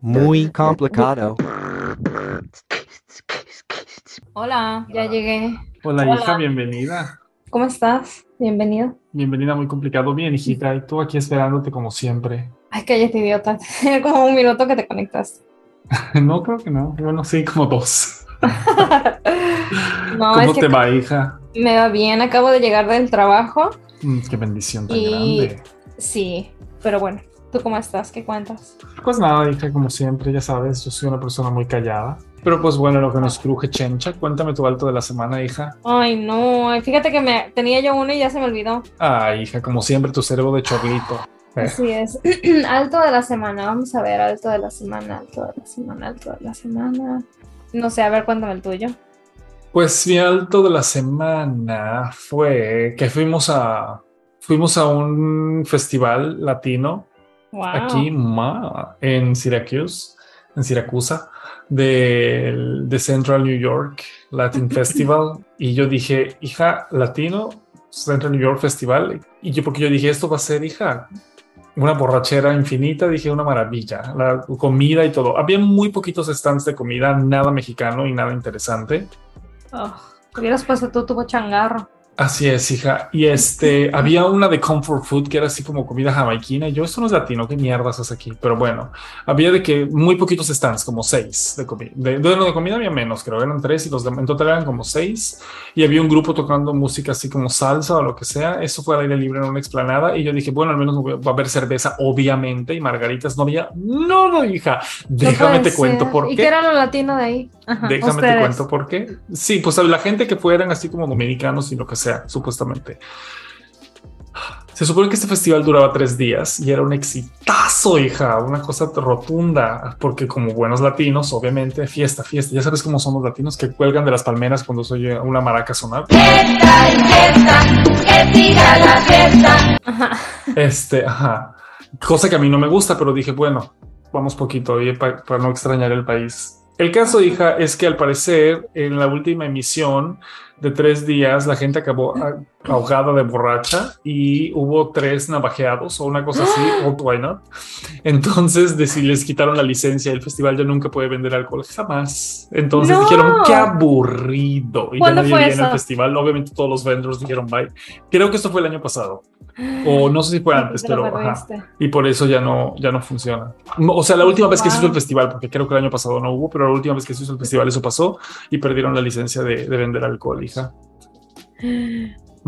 Muy complicado. Hola, ya llegué. Hola, Hola. hija, bienvenida. ¿Cómo estás? Bienvenido. Bienvenida, muy complicado. Bien, hijita, y tú aquí esperándote como siempre. Ay, cállate, idiota. Tiene como un minuto que te conectas. No, creo que no. Bueno, sí, como dos. No, ¿Cómo es que te va, hija? me va bien. Acabo de llegar del trabajo. Mm, qué bendición tan Y- grande. Sí, pero bueno. ¿Tú cómo estás? ¿Qué cuentas? Pues nada, hija, como siempre, ya sabes, yo soy una persona muy callada. Pero pues bueno, lo que nos cruje, Chencha, cuéntame tu alto de la semana, hija. Ay, no. Fíjate que me tenía yo uno y ya se me olvidó. Ay, hija, como siempre, tu cerebro de chorlito. Eh, Así es. alto de la semana. Vamos a ver, alto de la semana, alto de la semana, alto de la semana. No sé, a ver, cuéntame el tuyo. Pues mi alto de la semana fue que fuimos a fuimos a un festival latino Wow. aquí ma, en Syracuse, en Siracusa, del- de, Central New York Latin Festival. Y yo dije, hija, latino, Central New York Festival. Y yo, porque yo dije, esto va a ser, hija, una borrachera infinita, dije, una maravilla, la comida y todo. Había muy poquitos stands de comida, nada mexicano y nada interesante. Oh, hubieras puesto tú tu changarro. Así es, hija. Y este, había una de comfort food que era así como comida jamaiquina. Y yo, esto no es latino, ¿qué mierdas haces aquí? Pero bueno, había de que muy poquitos stands, como seis de comida. De, de, de comida había menos, creo, eran tres y los de, en total eran como seis. Y había un grupo tocando música así como salsa o lo que sea. Eso fue al aire libre en una explanada. Y yo dije, bueno, al menos va a haber cerveza, obviamente, y margaritas. No había, no, no, hija. Déjame No te puede cuento ser. por ¿Y qué. qué era lo latino de ahí? Ajá, Déjame ustedes. te cuento por qué. Sí, pues la gente que fueran así como dominicanos y lo que sea, supuestamente. Se supone que este festival duraba tres días y era un exitazo, hija, una cosa rotunda, porque como buenos latinos, obviamente, fiesta, fiesta. Ya sabes cómo son los latinos que cuelgan de las palmeras cuando se oye una maraca sonar. Ajá. Este, ajá. Cosa que a mí no me gusta, pero dije, bueno, vamos poquito y pa- para no extrañar el país. El caso, hija, es que al parecer en la última emisión de tres días la gente acabó ah, ahogada de borracha y hubo tres navajeados o una cosa así, o why not. Entonces de si les quitaron la licencia, el festival ya nunca puede vender alcohol, jamás. Entonces No. dijeron, qué aburrido. Y ya ¿Cuándo nadie viene al festival. Obviamente todos los vendors dijeron bye. Creo que esto fue el año pasado. O no sé si fue antes, Te lo pero ajá. Y por eso ya no, ya no funciona. O sea, la última vez que se hizo el festival, porque creo que el año pasado no hubo, pero la última vez que se hizo el festival eso pasó y perdieron la licencia de, de vender alcohol, hija.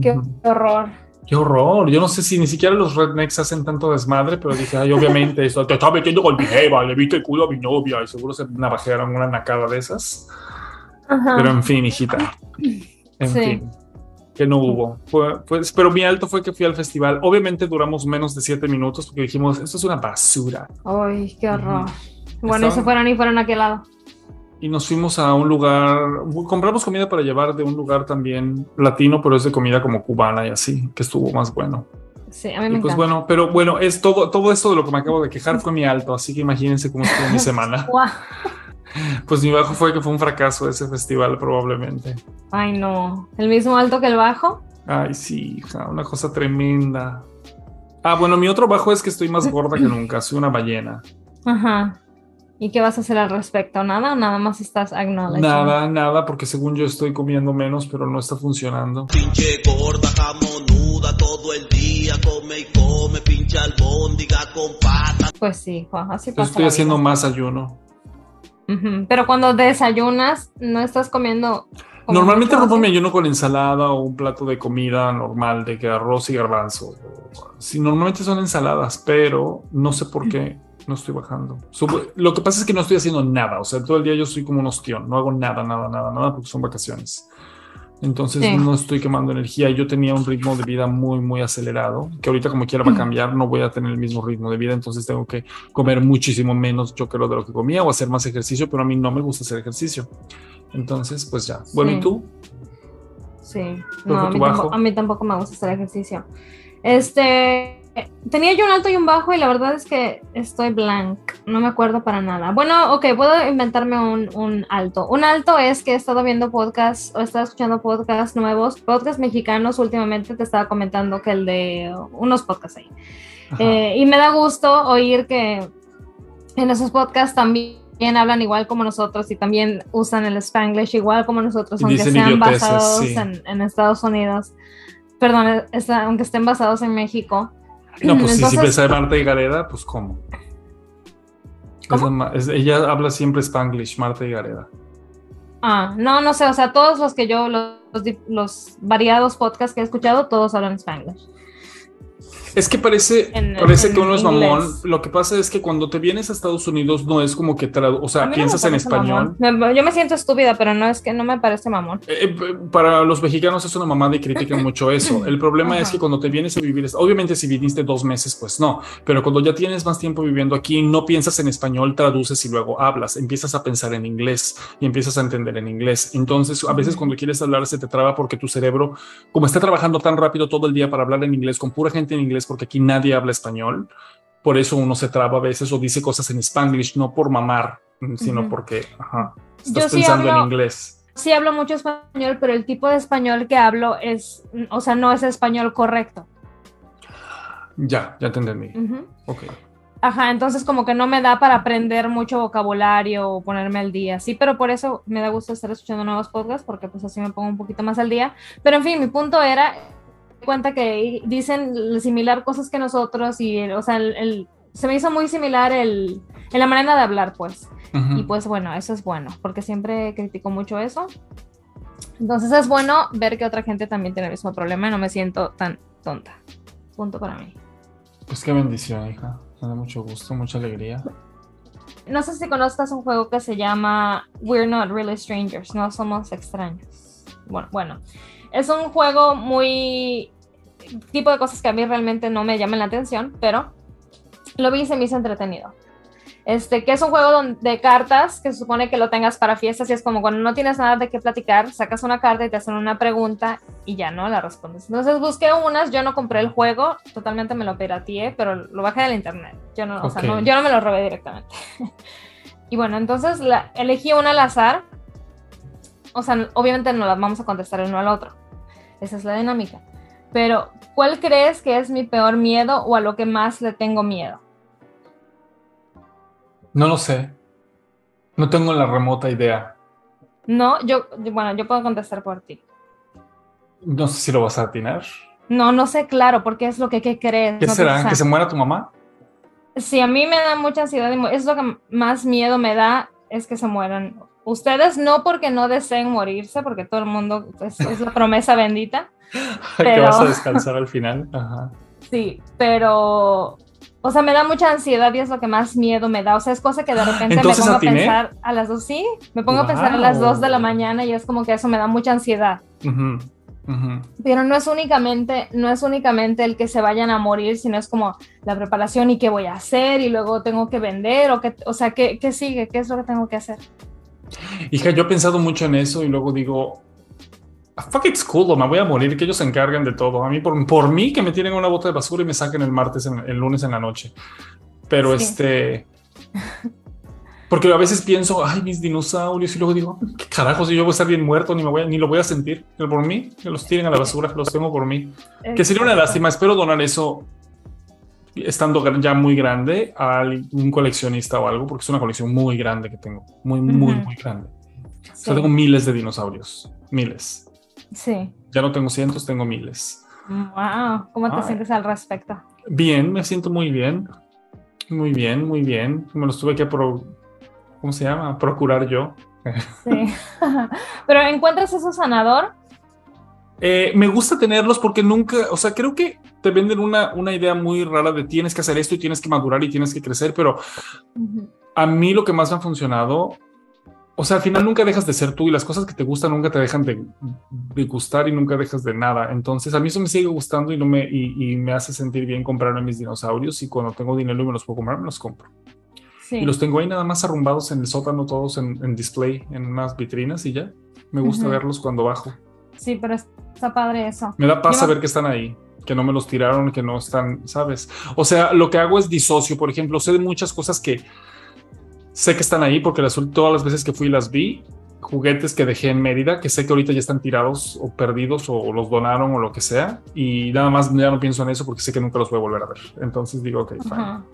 Qué horror. Qué horror. Yo no sé si ni siquiera los rednecks hacen tanto desmadre, pero dije, ay, obviamente, eso te está metiendo con mi jeva, le viste el culo a mi novia y seguro se navajearon una nacada de esas. Ajá. Pero en fin, hijita. En Sí. fin. Que no hubo. Fue, pues, pero mi alto fue que fui al festival. Obviamente duramos menos de siete minutos porque dijimos, esto es una basura. Ay, qué horror. Bueno, y se Estaban- fueron y fueron a aquel lado. Y nos fuimos a un lugar, compramos comida para llevar de un lugar también latino, pero es de comida como cubana y así, que estuvo más bueno. Sí, a mí Y me pues encanta. bueno, pero bueno, es todo, todo esto de lo que me acabo de quejar fue mi alto, así que imagínense cómo estuvo mi semana. Pues mi bajo fue que fue un fracaso ese festival probablemente. Ay, no. ¿El mismo alto que el bajo? Ay, sí, hija, una cosa tremenda. Ah, bueno, mi otro bajo es que estoy más gorda que nunca, soy una ballena. Ajá. ¿Y qué vas a hacer al respecto? ¿Nada? ¿Nada más estás acknowledging? Nada, nada, porque según yo estoy comiendo menos, pero no está funcionando. Pinche gorda, jamonuda, todo el día come y come, pinche albóndiga con patas. Pues sí, Juan, así pasa. Estoy haciendo vida. más ayuno. Pero cuando desayunas, no estás comiendo. Normalmente rompo mi ayuno con ensalada o un plato de comida normal, de que arroz y garbanzo. Sí, normalmente son ensaladas, pero no sé por qué no estoy bajando. Lo que pasa es que no estoy haciendo nada. O sea, todo el día yo soy como un ostión. No hago nada, nada, nada, nada porque son vacaciones. Entonces Sí. no estoy quemando energía. Yo tenía un ritmo de vida muy, muy acelerado, que ahorita como quiera va a cambiar, no voy a tener el mismo ritmo de vida, entonces tengo que comer muchísimo menos yo creo de lo que comía o hacer más ejercicio, pero a mí no me gusta hacer ejercicio. Entonces, pues ya. Bueno, Sí. ¿y tú? Sí, ¿Cuál no, a mí, tampoco, a mí tampoco me gusta hacer ejercicio. Este, tenía yo un alto y un bajo y la verdad es que estoy blank, no me acuerdo para nada. Bueno, ok, puedo inventarme un, un alto. Un alto es que he estado viendo podcasts o he estado escuchando podcasts nuevos, podcasts mexicanos últimamente, te estaba comentando que el de unos podcasts ahí. Eh, y me da gusto oír que en esos podcasts también hablan igual como nosotros y también usan el Spanglish igual como nosotros, Y aunque sean basados sí. en, en Estados Unidos. Perdón, está- aunque estén basados en México. No, pues si Entonces- ves a Marta y Gareda, pues ¿cómo? Es ¿Cómo? la ma- es- ella habla siempre Spanglish, Marta y Gareda. Ah, no, no sé, o sea, todos los que yo, los, los variados podcasts que he escuchado, todos hablan Spanglish. Es que parece, En- parece en que uno es mamón. inglés. Lo que pasa es que cuando te vienes a Estados Unidos no es como que, o sea, no piensas en español. mamón. Yo me siento estúpida, pero no es que no me parece mamón. Eh, eh, para los mexicanos es una mamada y critican mucho eso. El problema es que cuando te vienes a vivir, obviamente si viniste dos meses, pues no, pero cuando ya tienes más tiempo viviendo aquí, no piensas en español, traduces y luego hablas, empiezas a pensar en inglés y empiezas a entender en inglés. Entonces, a veces cuando quieres hablar se te traba porque tu cerebro, como está trabajando tan rápido todo el día para hablar en inglés, con pura gente en inglés, porque aquí nadie habla español, por eso uno se traba a veces o dice cosas en spanglish, no por mamar, sino Ujú. porque ajá, estás Yo sí pensando en hablo- inglés. Sí hablo mucho español, pero el tipo de español que hablo es, o sea, no es español correcto. Ya, ya te entendí. Ujú. Ok. Ajá, entonces como que no me da para aprender mucho vocabulario o ponerme al día. Sí, pero por eso me da gusto estar escuchando nuevos podcasts porque pues así me pongo un poquito más al día. Pero en fin, mi punto era cuenta que dicen similar cosas que nosotros y o sea, el, el- se me hizo muy similar el en la manera de hablar, pues. Y pues bueno, eso es bueno, porque siempre critico mucho eso. Entonces es bueno ver que otra gente también tiene el mismo problema y no me siento tan tonta. Punto para mí. Pues qué bendición, hija. Me da mucho gusto, mucha alegría. No sé si conozcas un juego que se llama We're Not Really Strangers, no somos extraños. Bueno, bueno, es un juego muy tipo de cosas que a mí realmente no me llaman la atención, pero lo vi y se me hizo entretenido. Este, que es un juego de cartas que se supone que lo tengas para fiestas y es como cuando no tienes nada de qué platicar, sacas una carta y te hacen una pregunta y ya no la respondes. Entonces busqué unas, yo no compré el juego, totalmente me lo pirateé, pero lo bajé del internet. Yo no, o sea, no- yo no me lo robé directamente. y bueno, entonces la, elegí una al azar. O sea, obviamente no las vamos a contestar el uno al otro. Esa es la dinámica. Pero, ¿cuál crees que es mi peor miedo o a lo que más le tengo miedo? No lo sé. No tengo la remota idea. No, yo, bueno, yo puedo contestar por ti. No sé si lo vas a atinar. No, no sé, claro, porque es lo que ¿qué crees. ¿Qué No, será? ¿Que se muera tu mamá? Sí, a mí me da mucha ansiedad es lo que más miedo me da es que se mueran. Ustedes no porque no deseen morirse, porque todo el mundo pues, es la promesa bendita. que Pero- vas a descansar al final. Ajá. Sí, pero, o sea, me da mucha ansiedad y es lo que más miedo me da. O sea, es cosa que de repente me pongo a ¿atiné? pensar a las dos, sí, me pongo a pensar a las Wow. dos de la mañana y es como que eso me da mucha ansiedad. Ujú, ujú. Pero no es únicamente, no es únicamente el que se vayan a morir, sino es como la preparación y qué voy a hacer y luego tengo que vender o que, o sea, ¿qué, qué sigue? ¿Qué es lo que tengo que hacer? Hija, yo he pensado mucho en eso y luego digo, "Ah, fuck it's cool, o me voy a morir, que ellos se encarguen de todo. A mí, por, por mí, que me tienen una bota de basura y me saquen el martes, en- el lunes en la noche. Pero Sí. este... Porque a veces pienso, ay, mis dinosaurios, y luego digo, qué carajo, si yo voy a estar bien muerto, ni, me voy a- ni lo voy a sentir. Pero por mí, que los tiren a la basura, los tengo por mí. Que sería una Exacto. lástima. Espero donar eso estando ya muy grande a algún coleccionista o algo, porque es una colección muy grande que tengo. Muy, muy, Ujú. muy grande. O Sí, sea, tengo miles de dinosaurios. Miles. Sí. Ya no tengo cientos, tengo miles. Wow, ¿cómo te Ay. sientes al respecto? Bien, me siento muy bien. Muy bien, muy bien. Me los tuve que pro- ¿cómo se llama? Procurar yo. Sí. Pero encuentras eso sanador. Eh, me gusta tenerlos porque nunca, o sea, creo que te venden una, una idea muy rara de tienes que hacer esto y tienes que madurar y tienes que crecer, pero a mí lo que más me ha funcionado, o sea, al final nunca dejas de ser tú y las cosas que te gustan nunca te dejan de, de gustar y nunca dejas de nada. Entonces a mí eso me sigue gustando y no me y, y me hace sentir bien comprarme mis dinosaurios y cuando tengo dinero y me los puedo comprar me los compro. Sí. Y los tengo ahí nada más arrumbados en el sótano todos en, en display en unas vitrinas y ya. Me gusta Ujú. verlos cuando bajo. Sí, pero está padre eso. Me da paz Yo- saber que están ahí, que no me los tiraron, que no están, ¿sabes? O sea, lo que hago es disocio, por ejemplo, sé de muchas cosas que sé que están ahí porque las, todas las veces que fui las vi juguetes que dejé en Mérida, que sé que ahorita ya están tirados o perdidos o los donaron o lo que sea. Y nada más ya no pienso en eso porque sé que nunca los voy a volver a ver. Entonces digo, ok, fine. Ajá.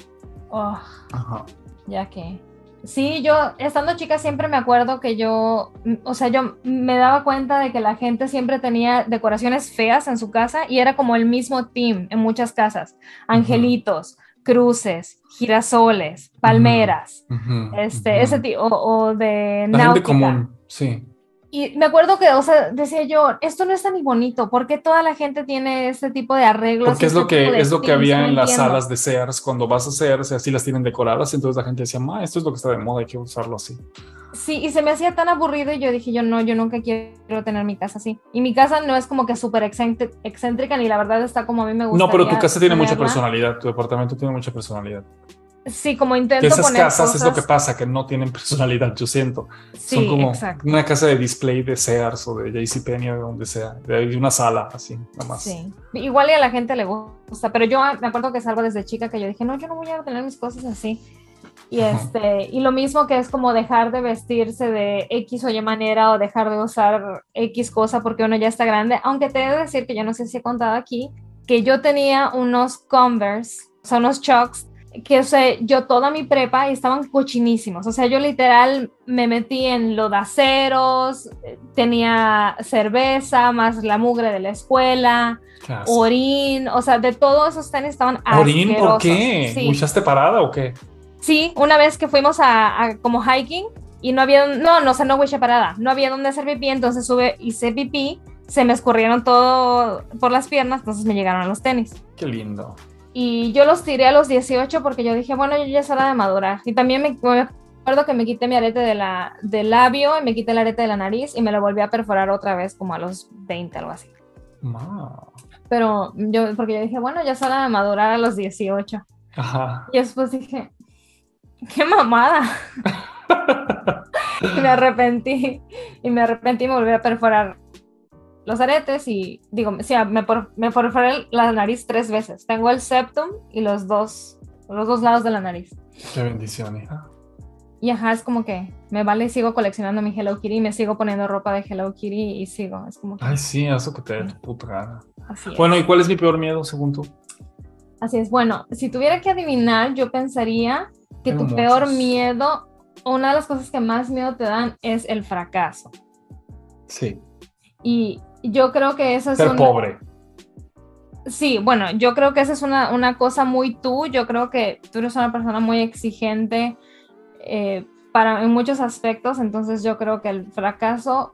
Oh, Ajá. ya que. Sí, yo estando chica siempre me acuerdo que yo, o sea, yo me daba cuenta de que la gente siempre tenía decoraciones feas en su casa y era como el mismo team en muchas casas. Angelitos, cruces, girasoles, palmeras, este, ese tipo, o, o de La gente náutica. común, sí. Y me acuerdo que, o sea, decía yo, esto no está ni bonito, ¿por qué toda la gente tiene este tipo de arreglos? Porque es este lo tipo que es lo que había en las entiendo. salas de Sears cuando vas a Sears y así las tienen decoradas. Entonces la gente decía, ma, esto es lo que está de moda, hay que usarlo así. Sí, y se me hacía tan aburrido y yo dije, yo no, yo nunca quiero tener mi casa así. Y mi casa no es como que súper excéntri- excéntrica, ni la verdad está como a mí me gusta. No, pero tu casa tiene mucha personalidad, tu departamento tiene mucha personalidad. Sí, como intento esas poner casas es lo que cosas- pasa, que no tienen personalidad, yo siento. Sí, Son como exacto. una casa de display de Sears o de JCPenney o de donde sea, de una sala así, nada más. Sí. Igual y a la gente le gusta, pero yo me acuerdo que es algo desde chica que yo dije, no, yo no voy a tener mis cosas así. Y, este, y lo mismo que es como dejar de vestirse de X o Y manera o dejar de usar X cosa porque uno ya está grande. Aunque te he de decir que yo no sé si he contado aquí, que yo tenía unos Converse, o sea, unos Chucks, que o sea, yo toda mi prepa y estaban cochinísimos. O sea, yo literal me metí en lodaceros, eh, tenía cerveza, más la mugre de la escuela, asco. orín, o sea, de todos esos tenis estaban ¿Orín? ¿Por qué? Sí. ¿Muchaste parada o qué? Sí, una vez que fuimos a, a como hiking y no había, no, no sé, no huiche parada, no había donde hacer pipí, entonces sube, hice pipí, se me escurrieron todo por las piernas, entonces me llegaron a los tenis. Qué lindo. Y yo los tiré a los 18 porque yo dije, bueno, ya es hora de madurar. Y también me, me acuerdo que me quité mi arete de la, del labio y me quité el arete de la nariz y me lo volví a perforar otra vez como a los 20, algo así. Pero yo, porque yo dije, bueno, ya es hora de madurar a los 18. Ajá. Y después dije, qué mamada. y me arrepentí. Y me arrepentí y me volví a perforar los aretes y digo, sí, me, por- me perforé la nariz tres veces. Tengo el septum y los dos, los dos lados de la nariz. Qué bendición, hija. Y ajá, es como que me vale y sigo coleccionando mi Hello Kitty y me sigo poniendo ropa de Hello Kitty y sigo. Es como que Ay, sí, eso que te dé tu puta gana. así es. Bueno, ¿y cuál es mi peor miedo según tú? Así es. Bueno, si tuviera que adivinar, yo pensaría que Tengo tu peor muchos. miedo, o una de las cosas que más miedo te dan es el fracaso. Sí. Y yo creo que eso es Ser una- pobre. Sí, bueno, yo creo que esa es una, una cosa muy tú. Yo creo que tú eres una persona muy exigente eh, para, en muchos aspectos. Entonces yo creo que el fracaso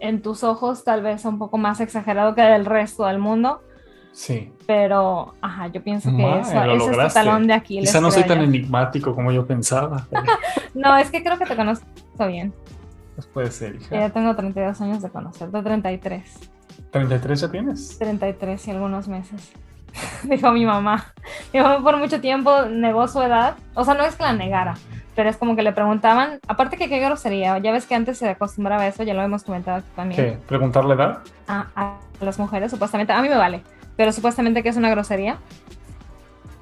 en tus ojos tal vez es un poco más exagerado que del resto del mundo. Sí. Pero, ajá, yo pienso que eso, lo es tu talón de Aquiles. Quizá no soy tan yo. enigmático como yo pensaba. No, es que creo que te conozco bien. Pues puede ser, Ya hija. tengo 32 años de conocerte, 33. ¿33 ya tienes? 33 y algunos meses. Dijo mi mamá. Mi mamá por mucho tiempo negó su edad. O sea, no es que la negara, pero es como que le preguntaban, aparte que qué grosería, ya ves que antes se acostumbraba a eso, ya lo hemos comentado aquí también, ¿Qué? ¿Preguntarle edad? a, a las mujeres, supuestamente, a mí me vale, pero supuestamente que es una grosería.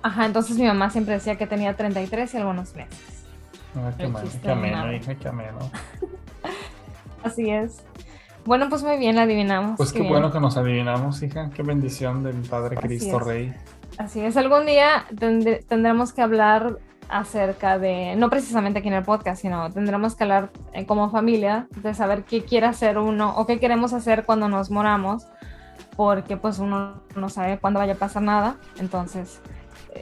Ajá, entonces mi mamá siempre decía que tenía 33 y algunos meses. Ah, qué, chiste qué ameno, hija, qué ameno. Así es. Bueno, pues muy bien, la adivinamos. Pues qué bueno que nos adivinamos, hija. Qué bendición del Padre Así Cristo es. Rey. Así es, algún día tendr- tendremos que hablar acerca de, no precisamente aquí en el podcast, sino tendremos que hablar eh, como familia de saber qué quiere hacer uno o qué queremos hacer cuando nos moramos, porque pues uno no sabe cuándo vaya a pasar nada, entonces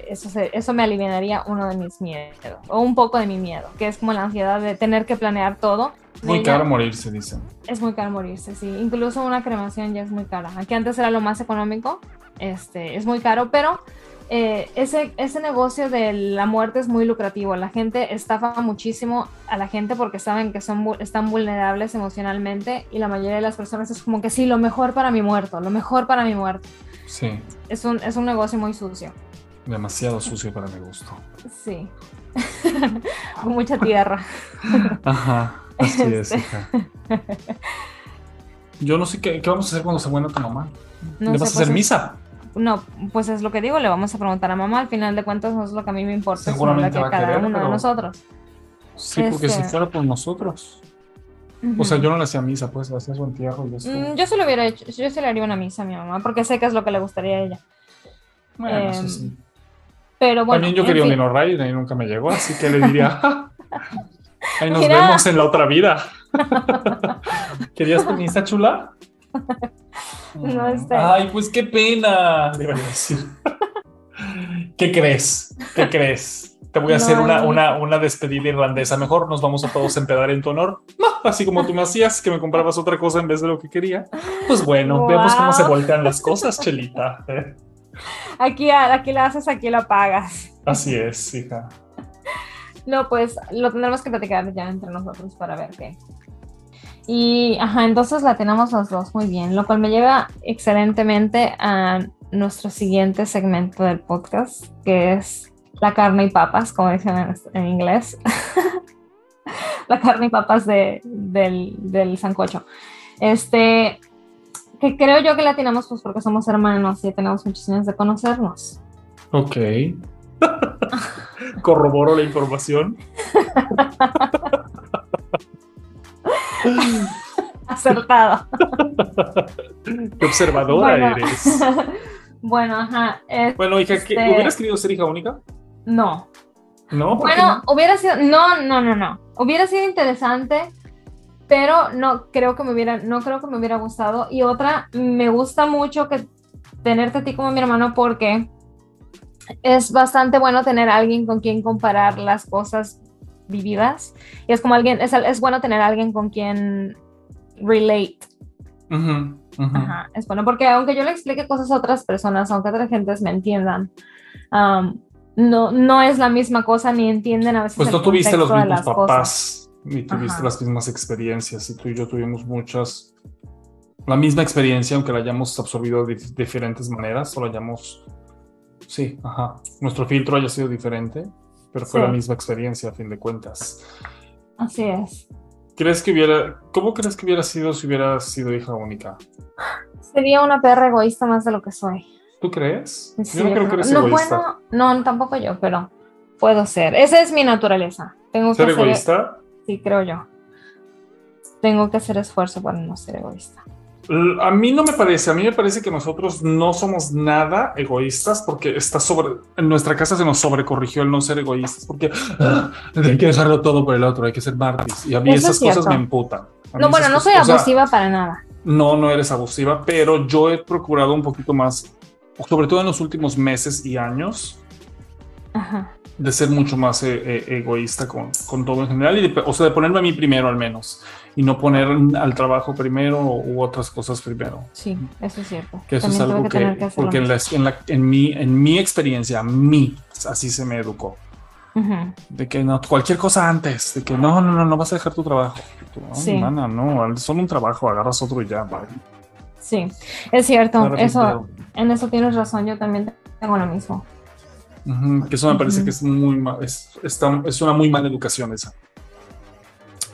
eso, se- eso me aliviaría uno de mis miedos, o un poco de mi miedo, que es como la ansiedad de tener que planear todo. Muy caro morirse, dicen. es muy caro morirse, sí. Incluso una cremación ya es muy cara. Aquí antes era lo más económico, este, es muy caro, pero eh, ese, ese negocio de la muerte es muy lucrativo. La gente estafa muchísimo a la gente porque saben que son, están vulnerables emocionalmente y la mayoría de las personas es como que sí, lo mejor para mi muerto, lo mejor para mi muerto. Sí, Es un, es un negocio muy sucio, demasiado sucio para mi gusto. sí. Con mucha tierra. Ajá, así es, Este. hija. Yo no sé qué, qué vamos a hacer cuando se muera tu mamá. No ¿Le sé, vas a pues hacer es- misa? No, pues es lo que digo, le vamos a preguntar a mamá. Al final de cuentas, no es lo que a mí me importa, sino lo Seguramente que va a cada querer, uno de nosotros. Sí, porque si Este- fuera por nosotros. O sea, yo no le hacía misa, pues, hacía su entierro y eso. Mm, yo se lo hubiera hecho, yo se le haría una misa a mi mamá, porque sé que es lo que le gustaría a ella. Bueno, eso em, sí. Pero bueno. También yo quería un fin. Dino Rider y nunca me llegó, así que le diría, "Ah, ahí nos Mira. vemos en la otra vida. ¿Querías tu misa chula? No, este- Ay, pues qué pena, le iba a decir. ¿Qué crees? ¿Qué crees? Te voy a No, hacer una, una, una despedida irlandesa. Mejor nos vamos a todos empedar en tu honor. No, así como tú me hacías, que me comprabas otra cosa en vez de lo que quería. Pues bueno, vemos cómo se Wow. voltean las cosas, Chelita. Aquí, aquí la haces, aquí la pagas. Así es, hija. No, pues lo tendremos que platicar ya entre nosotros para ver qué. Y, ajá, entonces la tenemos los dos muy bien, lo cual me lleva excelentemente a nuestro siguiente segmento del podcast, que es la carne y papas, como dicen en, en inglés. la carne y papas de, del, del sancocho. Este, que creo yo que la tenemos pues porque somos hermanos y tenemos muchos años de conocernos. Ok. Corroboro la información. Acertado. Qué observadora Bueno. eres. bueno, ajá. Bueno, hija, ¿qué- Este- ¿hubieras querido ser hija única? no. No, ¿por qué Bueno, no? hubiera sido, no, no, no, no. Hubiera sido interesante, pero no creo que me hubiera, no creo que me hubiera gustado. Y otra, me gusta mucho que tenerte a ti como mi hermano porque es bastante bueno tener a alguien con quien comparar las cosas vividas. Y es como alguien, es, es bueno tener a alguien con quien relate. Ajá, es bueno, porque aunque yo le explique cosas a otras personas, aunque otras gentes me entiendan, no, no es la misma cosa, ni entienden a veces Pues el no tuviste los de mismos las cosas. Ni tuviste Ajá. las mismas experiencias, y tú y yo tuvimos muchas, la misma experiencia, aunque la hayamos absorbido de dif- diferentes maneras, o la hayamos, sí, ajá, nuestro filtro haya sido diferente, pero fue Sí. la misma experiencia a fin de cuentas. Así es. ¿Crees que hubiera, cómo crees que hubiera sido si hubiera sido hija única? Sería una perra egoísta más de lo que soy. ¿Tú crees? Sí, yo no creo que eres no, egoísta. bueno, no, tampoco yo, pero puedo ser. Esa es mi naturaleza. Tengo ¿Ser que ser, egoísta? Sí, creo yo. Tengo que hacer esfuerzo para no ser egoísta. A mí no me parece, a mí me parece que nosotros no somos nada egoístas porque está sobre, en nuestra casa se nos sobrecorrigió el no ser egoístas porque ah, hay que dejarlo todo por el otro, hay que ser martis y a mí Eso esas es cosas me emputan. A No, bueno, no soy cosas- o sea, abusiva para nada. no, no eres abusiva, pero yo he procurado un poquito más, sobre todo en los últimos meses y años, Ajá. De ser mucho más eh, eh, egoísta con, con todo en general, y de, o sea, de ponerme a mí primero al menos, y no poner al trabajo primero u otras cosas primero. Sí, eso es cierto. Que eso es También algo tuve que, hacer lo porque en, la, en, la- en mi, en mi experiencia, a mí, así se me educó. De que no, cualquier cosa antes, de que no, no, no, no vas a dejar tu trabajo. No, Sí. mana, no, solo un trabajo, agarras otro y ya. bye. Sí, es cierto. Eso, en eso tienes razón. Yo también tengo lo mismo. Que eso me parece que es muy ma- es, está- es una muy mala educación esa.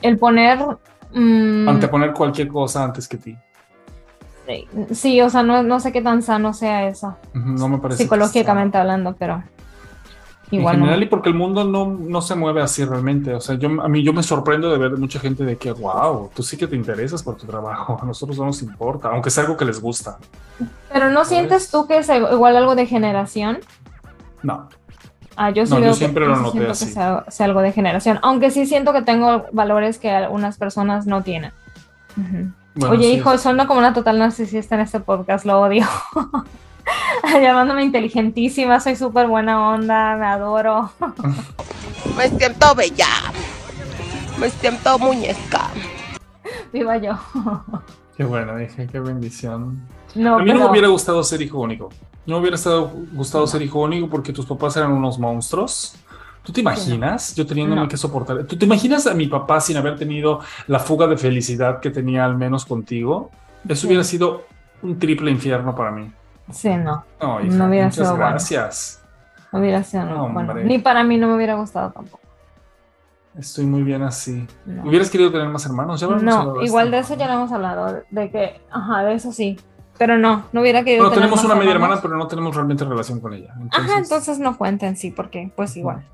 El poner. mm, Anteponer cualquier cosa antes que ti. sí, o sea, no, no sé qué tan sano sea eso, No me parece. psicológicamente hablando, pero En igual. general, no. y porque el mundo no, no se mueve así realmente. O sea, yo, a mí yo me sorprendo de ver mucha gente de que, wow, tú sí que te interesas por tu trabajo. A nosotros no nos importa, aunque sea algo que les gusta. Pero no sientes tú que es igual algo de generación. No. Ah, yo sí No, veo que- siempre yo lo noté siento así. que sea, sea algo de generación, aunque sí siento que tengo valores que algunas personas no tienen. Bueno, Oye, sí, hijo, suena como una total narcisista en este podcast, lo odio. Llamándome inteligentísima, soy súper buena onda, me adoro. Me siento bella. Me siento muñeca. Viva yo. Qué bueno, dije, qué bendición. No, a mí no me hubiera gustado ser hijo único. No me hubiera estado, gustado ser hijo único porque tus papás eran unos monstruos. ¿Tú te imaginas? Yo teniéndome No. que soportar. ¿Tú te imaginas a mi papá sin haber tenido la fuga de felicidad que tenía al menos contigo? Eso Sí. hubiera sido un triple infierno para mí. Sí, no, No, hija, No hubiera muchas sido bueno. gracias. no hubiera sido, no, bueno, ni para mí no me hubiera gustado tampoco. Estoy muy bien así. No. ¿Hubieras querido tener más hermanos? Ya No, igual de eso ya lo hemos hablado, de que, ajá, de eso sí, pero no, no hubiera querido Bueno, tenemos una media hermana, pero no tenemos realmente relación con ella. Ajá, entonces no cuenta en sí, porque pues igual.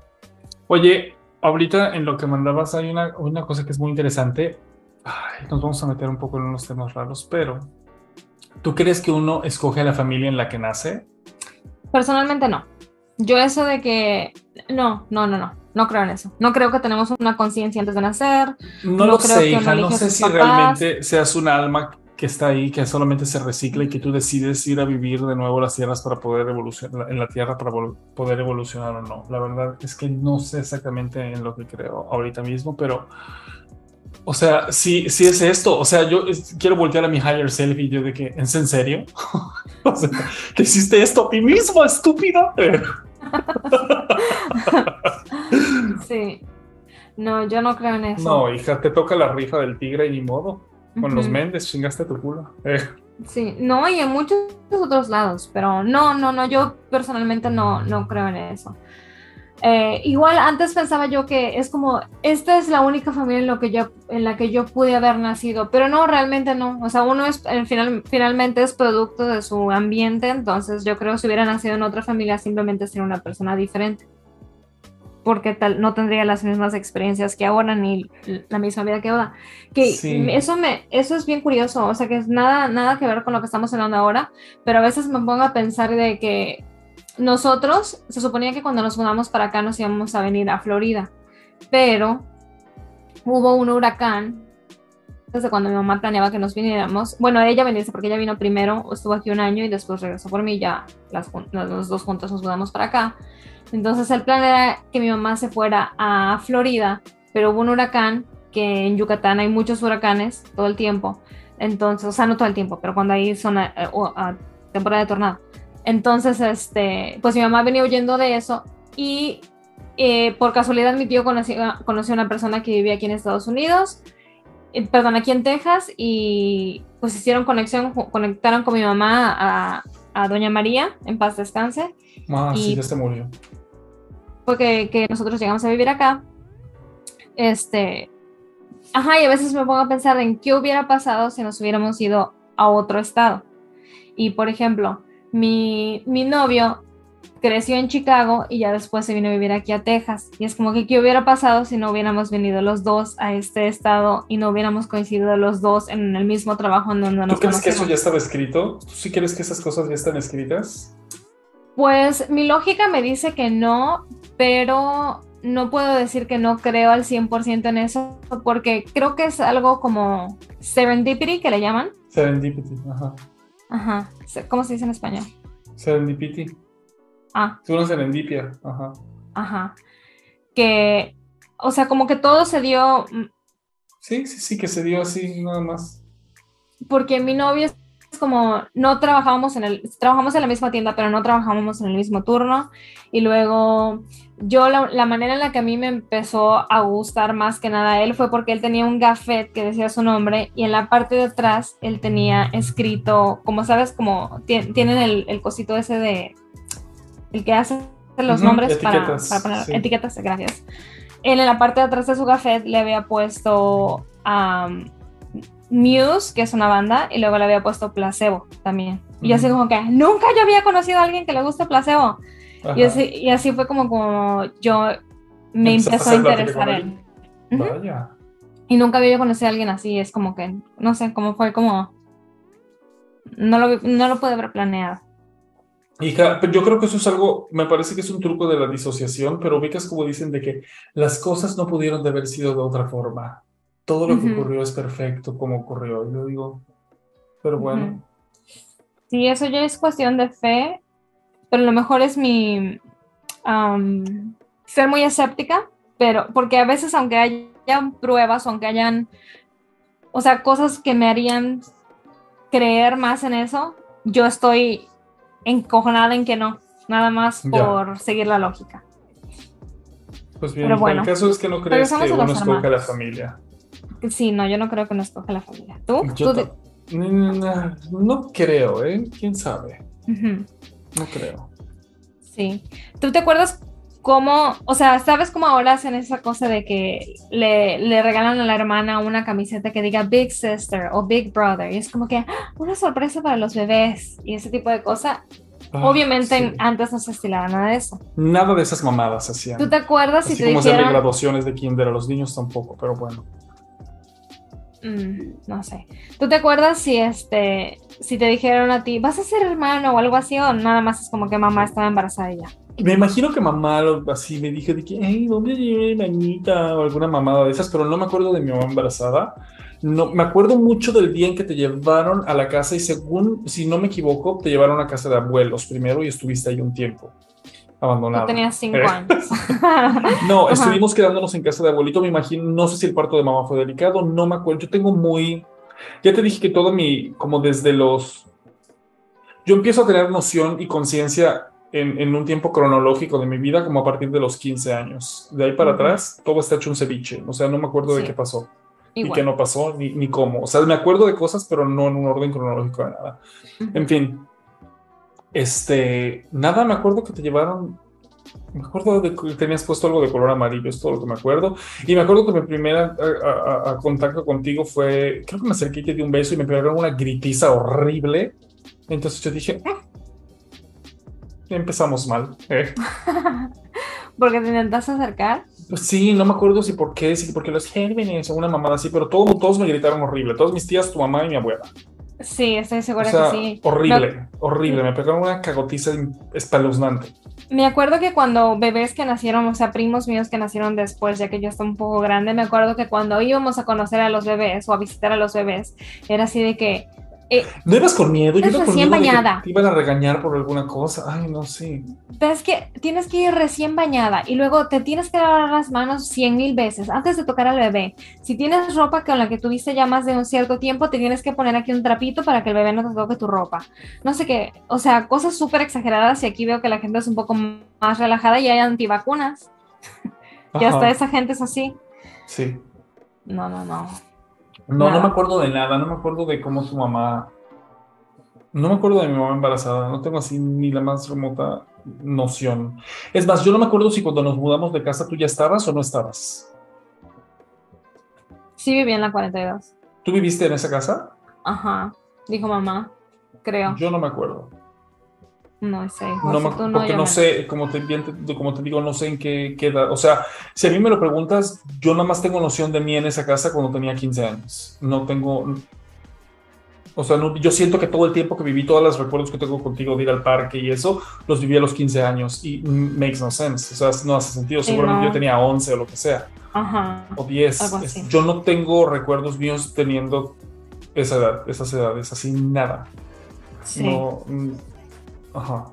Oye, ahorita en lo que mandabas hay una, una cosa que es muy interesante. Ay, nos vamos a meter un poco en unos temas raros, pero ¿tú crees que uno escoge a la familia en la que nace? Personalmente no. Yo eso de que no, no, no, no, no creo en eso. No creo que tenemos una conciencia antes de nacer. No, No lo creo sé, que hija. No sé si papás. realmente seas un alma que está ahí, que solamente se recicla y que tú decides ir a vivir de nuevo las tierras para poder evolucionar, en la tierra para poder evolucionar o no. La verdad es que no sé exactamente en lo que creo ahorita mismo, pero, o sea, sí, sí es esto. O sea, yo quiero voltear a mi higher self y yo de que, ¿es en serio? o sea, que hiciste esto a ti mismo, estúpida. Sí. No, yo no creo en eso. No, hija, te toca la rifa del tigre y ni modo. Con los. Méndez chingaste tu culo. Eh. Sí, no, y en muchos otros lados, pero no, no, no, yo personalmente no, no creo en eso. Eh, igual antes pensaba yo que es como, esta es la única familia en, lo que yo, en la que yo pude haber nacido, pero no, realmente no. O sea, uno es, al final, finalmente es producto de su ambiente, entonces yo creo que si hubiera nacido en otra familia simplemente sería una persona diferente. Porque tal, no tendría las mismas experiencias que ahora ni la misma vida que ahora. Que Sí. eso me, eso es bien curioso, o sea que es nada, nada que ver con lo que estamos hablando ahora, pero a veces me pongo a pensar de que nosotros, se suponía que cuando nos mudamos para acá nos íbamos a venir a Florida, pero hubo un huracán desde cuando mi mamá planeaba que nos viniéramos. Bueno, ella venirse porque ella vino primero, estuvo aquí un año y después regresó por mí, ya las, los dos juntos nos mudamos para acá. Entonces el plan era que mi mamá se fuera a Florida, pero hubo un huracán, que en Yucatán hay muchos huracanes todo el tiempo. Entonces, o sea, no todo el tiempo, pero cuando hay zona, eh, o, temporada de tornado. Entonces, este, pues mi mamá venía huyendo de eso y eh, por casualidad mi tío conoció, conoció a una persona que vivía aquí en Estados Unidos, perdón, aquí en Texas y pues hicieron conexión, conectaron con mi mamá a, a Doña María, en paz descanse, Ah, sí, Y- ya se murió. fue que, que nosotros llegamos a vivir acá. Este, ajá, y a veces me pongo a pensar en qué hubiera pasado si nos hubiéramos ido a otro estado. Y por ejemplo, mi, mi novio creció en Chicago y ya después se vino a vivir aquí a Texas. Y es como que qué hubiera pasado si no hubiéramos venido los dos a este estado y no hubiéramos coincidido los dos en el mismo trabajo en donde ¿Tú nos crees que eso ya estaba escrito? ¿Tú sí crees que esas cosas ya están escritas? Pues mi lógica me dice que no, pero no puedo decir que no creo al 100% en eso, porque creo que es algo como serendipity, que le llaman. Serendipity, ajá. Ajá, ¿cómo se dice en español? Serendipity. Ah, una serendipia, ajá. ajá. Que, o sea, como que todo se dio, mm, Sí, sí, sí, que se dio así nada más. porque mi novio es como, no trabajábamos en el, trabajamos en la misma tienda, pero no trabajábamos en el mismo turno. Y luego yo, la, la manera en la que a mí me empezó a gustar más que nada él fue porque él tenía un gafet que decía su nombre y en la parte de atrás él tenía escrito, como sabes, como ti- tienen el, el cosito ese de, el que hace los nombres para, etiquetas, para poner sí. etiquetas, gracias. Él en la parte de atrás de su gafet le había puesto um, Muse, que es una banda, y luego le había puesto Placebo también. Y así como que nunca yo había conocido a alguien que le guste Placebo. Y así, y así fue como, como yo me empezó a interesar él. él. Vaya. Y nunca había yo conocido a alguien así, es como que, no sé, como fue como... No lo, no lo pude haber planeado. Hija, pero yo creo que eso es algo, me parece que es un truco de la disociación, pero ubicas como dicen de que las cosas no pudieron de haber sido de otra forma. Todo lo que ocurrió es perfecto como ocurrió. Yo digo, pero bueno. Sí, eso ya es cuestión de fe, pero a lo mejor es mi ser muy escéptica, pero porque a veces aunque hayan pruebas, aunque hayan, o sea, cosas que me harían creer más en eso, yo estoy encojonada en que no, nada más Ya. por seguir la lógica. Pues bien, Pero bueno, el caso es que no crees que uno escoge a la familia. Sí, no, yo no creo que nos escoja la familia. ¿Tú? Yo ¿Tú ta- no creo, ¿eh? ¿Quién sabe? No creo. Sí. ¿Tú te acuerdas cómo, o sea, sabes cómo ahora hacen esa cosa de que le, le regalan a la hermana una camiseta que diga Big Sister o Big Brother? Y es como que ¡ah! una sorpresa para los bebés y ese tipo de cosa. Ah, Obviamente sí. antes no se estilaba nada de eso. Nada de esas mamadas hacían. ¿Tú te acuerdas si te como hacerle dijeron, graduaciones de kinder a los niños tampoco, pero bueno. mm, no sé. ¿Tú te acuerdas si este, si te dijeron a ti, vas a ser hermano o algo así, o nada más es como que mamá estaba embarazada y ya? Me imagino que mamá así me dijo de que, hey, ¿dónde llevé manita? O alguna mamada de esas, pero no me acuerdo de mi mamá embarazada. No, me acuerdo mucho del día en que te llevaron a la casa y según, si no me equivoco, te llevaron a casa de abuelos primero y estuviste ahí un tiempo abandonado. Tú tenías cinco Eh. años. No, Ajá. estuvimos quedándonos en casa de abuelito, me imagino, no sé si el parto de mamá fue delicado, no me acuerdo, yo tengo muy, ya te dije que todo mi, como desde los, yo empiezo a tener noción y conciencia en, en un tiempo cronológico de mi vida como a partir de los 15 años. De ahí para Ujú. atrás, todo está hecho un ceviche, o sea, no me acuerdo de Sí. qué pasó y Igual. qué no pasó, ni, ni cómo, o sea, me acuerdo de cosas, pero no en un orden cronológico de nada. Ujú. En fin, este, nada, me acuerdo que te llevaron. Me acuerdo de que tenías puesto algo de color amarillo, es todo lo que me acuerdo. Y me acuerdo que mi primer a, a- a- a contacto contigo fue, creo que me acerqué y te di un beso y me pegaron una gritiza horrible. Entonces yo dije, "Mm, empezamos mal. eh". Porque te intentaste acercar. Pues sí, no me acuerdo si por qué, si porque los gérmenes o una mamada así, pero todo- todos me gritaron horrible. Todas mis tías, tu mamá y mi abuela. Sí, estoy O segura sea, que sí. horrible, horrible. Me pegaron una cagotiza espeluznante. Me acuerdo que cuando bebés que nacieron, o sea, primos míos que nacieron después, ya que yo estaba un poco grande, me acuerdo que cuando íbamos a conocer a los bebés o a visitar a los bebés, era así de que, eh, ¿No ibas con miedo? Yo Es iba con miedo de que bañada. te iban a regañar por alguna cosa. Ay, no sé. ves que tienes que ir recién bañada y luego te tienes que lavar las manos cien mil veces antes de tocar al bebé. Si tienes ropa con la que tuviste ya más de un cierto tiempo, te tienes que poner aquí un trapito para que el bebé no te toque tu ropa. No sé qué, o sea, cosas súper exageradas y aquí veo que la gente es un poco más relajada y hay antivacunas. Y hasta esa gente es así. Sí. No, no, no. No, no me acuerdo de nada. No me acuerdo de cómo su mamá. No me acuerdo de mi mamá embarazada. No tengo así ni la más remota noción. Es más, yo no me acuerdo si cuando nos mudamos de casa tú ya estabas o no estabas. Sí viví en la 42. ¿Tú viviste en esa casa? Ajá, dijo mamá, creo. Yo no me acuerdo. No sé, No José, me, tú porque no me- sé, como te, bien te- como te digo, no sé en qué queda. O sea, si a mí me lo preguntas, yo nada más tengo noción de mí en esa casa cuando tenía 15 años. No tengo. O sea, no- yo siento que todo el tiempo que viví, todos los recuerdos que tengo contigo de ir al parque y eso, los viví a los 15 años y makes no sense. O sea, no hace sentido. Sí, Seguramente no. yo tenía 11 o lo que sea, Ajá, o 10. Algo Es- así. yo no tengo recuerdos míos teniendo esa edad, esas edades, así nada. sí, No. Ajá.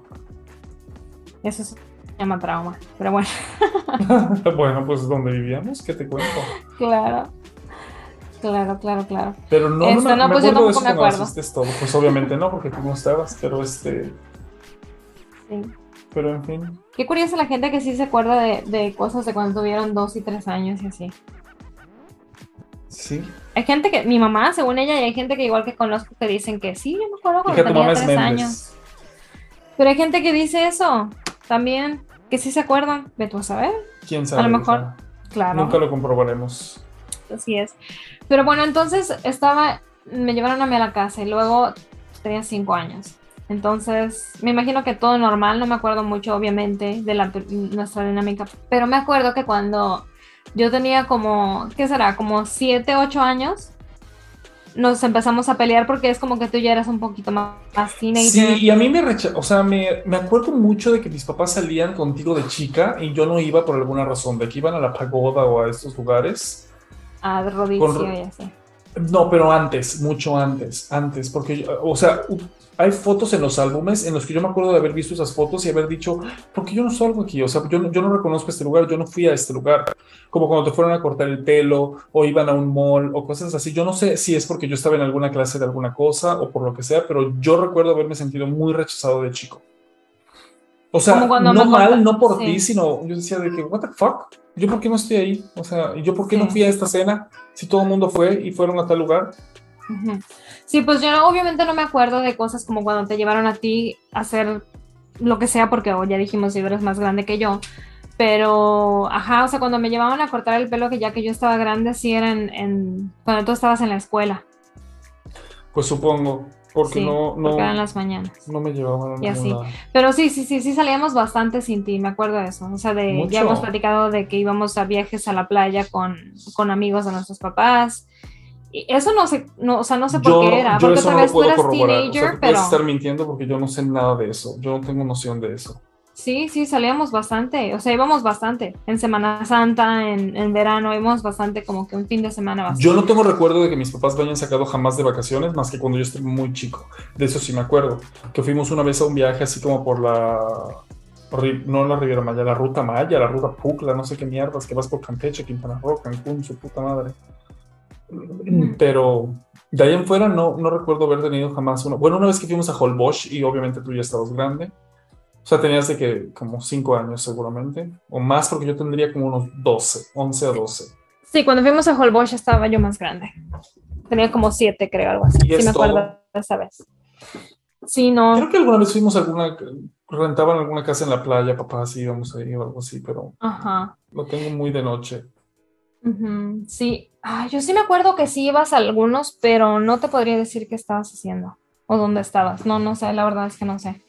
eso se llama trauma, pero bueno, bueno, pues donde vivíamos, ¿qué te cuento? claro, claro, claro, claro. Pero no, Este, no, me, no, me pues yo acuerdo de tampoco eso me acuerdo. naciste todo. Pues obviamente no, porque tú no estabas, pero este, Sí. pero en fin. Qué curiosa la gente que sí se acuerda de, de cosas de cuando tuvieron dos y tres años y así. Sí. Hay gente que, mi mamá, según ella, y hay gente que igual que conozco que dicen que sí, yo me acuerdo cuando tenía tres Méndez. años. Pero hay gente que dice eso también, que sí se acuerdan. Ve tú a saber, ¿Quién sabe? A lo mejor, hija? claro. Nunca lo comprobaremos. Así es. Pero bueno, entonces estaba, me llevaron a mí a la casa y luego tenía cinco años. Entonces, me imagino que todo normal, no me acuerdo mucho, obviamente, de la, nuestra dinámica, pero me acuerdo que cuando yo tenía como, ¿qué será? Como siete, ocho años, nos empezamos a pelear porque es como que tú ya eras un poquito más, más teenager. Sí, y a mí me recha o sea, me, me acuerdo mucho de que mis papás salían contigo de chica y yo no iba por alguna razón, de que iban a la pagoda o a estos lugares. A rodicio Con- y así. No, pero antes, mucho antes, antes, porque, o sea, hay fotos en los álbumes en los que yo me acuerdo de haber visto esas fotos y haber dicho, ¿por qué yo no salgo aquí? O sea, yo, no- yo no reconozco este lugar, yo no fui a este lugar. Como cuando te fueron a cortar el pelo o iban a un mall o cosas así. Yo no sé si es porque yo estaba en alguna clase de alguna cosa o por lo que sea, pero yo recuerdo haberme sentido muy rechazado de chico. O sea, no mal, no por sí. ti, sino yo decía de que, what the fuck, yo por qué no estoy ahí, o sea, ¿y yo por qué no Sí. fui a esta cena si todo el mundo fue y fueron a tal lugar. Sí, pues yo no- obviamente no me acuerdo de cosas como cuando te llevaron a ti a hacer lo que sea, porque oh, ya dijimos, si eres más grande que yo. Pero, ajá, o sea, cuando me llevaban a cortar el pelo, que ya que yo estaba grande, sí era en, en- cuando tú estabas en la escuela. Pues supongo, porque sí, no, no, porque eran las mañanas. no me llevaban a Y así. Pero sí, sí, sí, sí salíamos bastante sin ti, me acuerdo de eso. O sea, de, Mucho. ya hemos platicado de que íbamos a viajes a la playa con, con amigos de nuestros papás Y eso no sé, no, o sea, no sé por Yo, qué era, yo porque eso tal no vez tú eras corroborar. O sea, teenager, pero estar mintiendo porque yo no sé nada de eso. Yo no tengo noción de eso. Sí, sí, salíamos bastante, o sea, íbamos bastante. En Semana Santa, en, en verano, íbamos bastante como que un fin de semana bastante. Yo no tengo recuerdo de que mis papás me hayan sacado jamás de vacaciones, más que cuando yo estuve muy chico. De eso sí me acuerdo. Que fuimos una vez a un viaje así como por la... No la Riviera Maya, la Ruta Maya, la Ruta Pucla, no sé qué mierdas, que vas por Campeche, Quintana Roo, Cancún, su puta madre. Pero de ahí en fuera no, no recuerdo haber tenido jamás uno. Bueno, una vez que fuimos a Holbox y obviamente tú ya estabas grande. O sea, tenías de que como 5 años seguramente, o más porque yo tendría como unos 12, 11 o 12. Sí, cuando fuimos a Holbox estaba yo más grande. Tenía como siete, creo, algo así. ¿Y Sí, es me acuerdo todo? de esa vez. Sí, no. Creo que alguna vez fuimos a alguna, rentaban alguna casa en la playa, papá, sí, íbamos ahí o algo así, pero Ajá. lo tengo muy de noche. Ujú, Sí. Ah, yo sí me acuerdo que sí ibas a algunos, pero no te podría decir qué estabas haciendo o dónde estabas. No, no sé, la verdad es que no sé.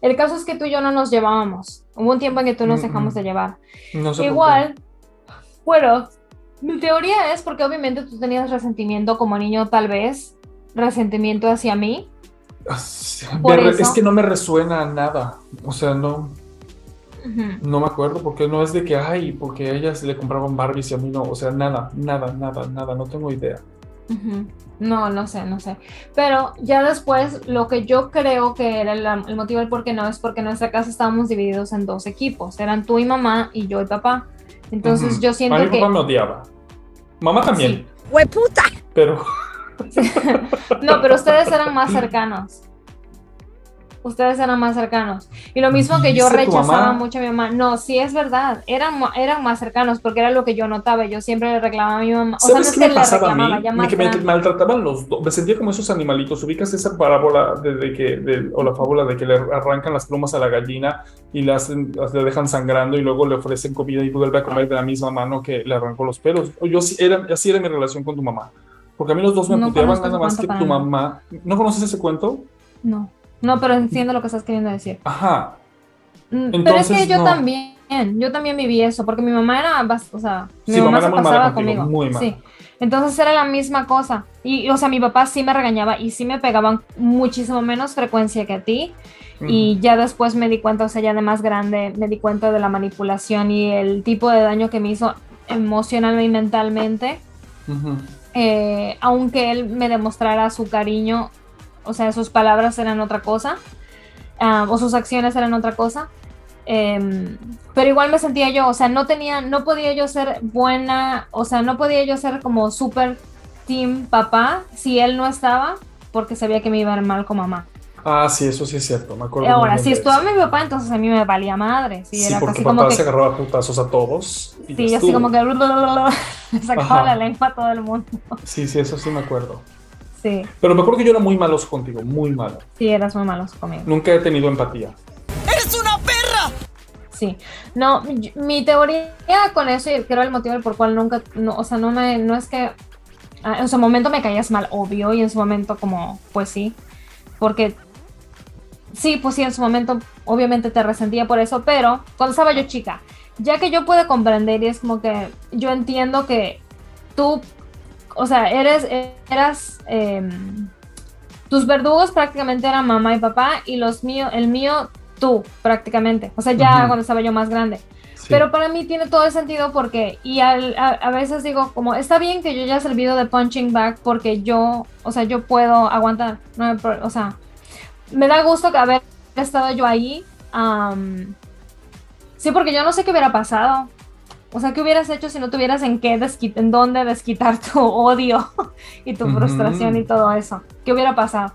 El caso es que tú y yo no nos llevábamos. Hubo un tiempo en que tú nos Mm, dejamos mm. de llevar. No sé Igual, bueno, mi teoría es porque obviamente tú tenías resentimiento como niño, tal vez, resentimiento hacia mí. Por re-. Es que no me resuena nada. O sea, no, no me acuerdo porque no es de que, ay, porque ellas le compraban Barbies y a mí no. O sea, nada, nada, nada, nada, no tengo idea. No, no sé, no sé. Pero ya después, lo que yo creo que era el, el motivo del por qué no es porque en nuestra casa estábamos divididos en dos equipos. Eran tú y mamá y yo y papá. Entonces yo siento mi que... papá me odiaba. Mamá también, ¡Hueputa! pero No, pero ustedes eran más cercanos. Ustedes eran más cercanos. Y lo mismo que yo ¿Dice tu rechazaba mucho a mi mamá. No, sí es verdad. Eran, eran más cercanos porque era lo que yo notaba. Yo siempre le reclamaba a mi mamá. O sea, no ¿sabes es qué me pasaba a mí? ya Me- que me maltrataban los dos. Me sentía como esos animalitos. ¿Ubicas esa parábola de, de que, de- o la fábula de que le arrancan las plumas a la gallina y la, hacen- las- le dejan sangrando y luego le ofrecen comida y vuelve a comer de la misma mano que le arrancó los pelos? Yo sí, era, así era mi relación con tu mamá. Porque a mí los dos me No puteaban nada más que tu mamá. ¿No conoces ese cuento? No, no, pero entiendo lo que estás queriendo decir. Ajá. Mm, Pero es que yo no. también, yo también viví eso, porque mi mamá era, o sea, mi Sí, mamá, mamá se pasaba contigo, conmigo. Sí. Entonces era la misma cosa. Y, o sea, mi papá sí me regañaba y sí me pegaban muchísimo menos frecuencia que a ti. Y ya después me di cuenta, o sea, ya de más grande, me di cuenta de la manipulación y el tipo de daño que me hizo emocional y mentalmente. Eh, aunque él me demostrara su cariño, o sea, sus palabras eran otra cosa, ah, o sus acciones eran otra cosa. em, pero igual me sentía yo, o sea, no tenía, no podía yo ser buena, o sea, no podía yo ser como super team papá si él no estaba, porque sabía que me iba a ir mal con mamá. Ah, sí, eso sí es cierto. Me acuerdo. Ahora, si estaba mi papá, entonces a mí me valía madre. Sí, Sí, era porque casi papá como que se agarraba putazos a todos. y Sí, así como que le sacaba Ajá. la lengua a todo el mundo. Sí, sí, eso sí me acuerdo. Sí, Pero me acuerdo que yo era muy malos contigo, muy malo. sí, eras muy malo conmigo. Nunca he tenido empatía. Sí. No, mi teoría con eso, y creo el motivo por el cual nunca, no, o sea, no me, no es que ah, en su momento me caías mal, obvio, y en su momento como, pues sí, porque sí, pues sí, en su momento obviamente te resentía por eso, pero cuando estaba yo chica, ya que yo puedo comprender y es como que yo entiendo que tú, o sea, eres, eras, em, tus verdugos prácticamente eran mamá y papá y los míos, el mío tú prácticamente, o sea, ya cuando estaba yo más grande. Sí. Pero para mí tiene todo el sentido porque, y al- a, a veces digo, como, está bien que yo ya he servido de punching bag porque yo, o sea, yo puedo aguantar, no o sea, me da gusto que haber estado yo ahí. am, sí, porque yo no sé qué hubiera pasado. O sea, ¿qué hubieras hecho si no tuvieras en qué desquit en dónde desquitar tu odio y tu frustración y todo eso? ¿Qué hubiera pasado?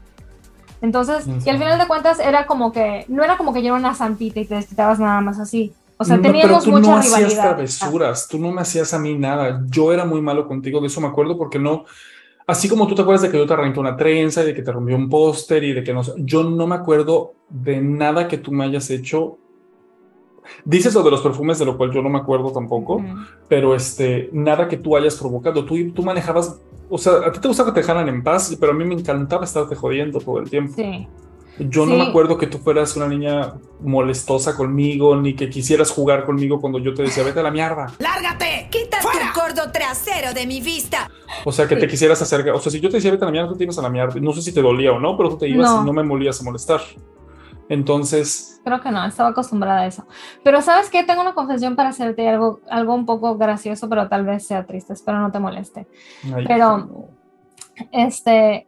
Entonces, y al final de cuentas era como que, no era como que yo era una santita y te desquitabas nada más así. O sea, No, teníamos pero tú mucha no hacías rivalidad. travesuras, tú no me hacías a mí nada. Yo era muy malo contigo, de eso me acuerdo, porque no. Así como tú te acuerdas de que yo te arranqué una trenza y de que te rompí un póster y de que no yo no me acuerdo de nada que tú me hayas hecho. Dices lo de los perfumes, de lo cual yo no me acuerdo tampoco, Ujú. pero este, nada que tú hayas provocado. Tú, tú manejabas, o sea, a ti te gustaba que te dejaran en paz, pero a mí me encantaba estarte jodiendo todo el tiempo. Sí. Yo no me acuerdo que tú fueras una niña molestosa conmigo, ni que quisieras jugar conmigo cuando yo te decía, vete a la mierda. ¡Lárgate! Quita tu gordo trasero de mi vista. O sea, que te quisieras acercar. O sea, si yo te decía vete a la mierda, tú te ibas a la mierda. No sé si te dolía o no, pero tú te ibas No. y no me molías a molestar. Entonces, Creo que no, estaba acostumbrada a eso. Pero sabes qué, tengo una confesión para hacerte algo, algo un poco gracioso, pero tal vez sea triste, espero no te moleste. ay, Pero- Este,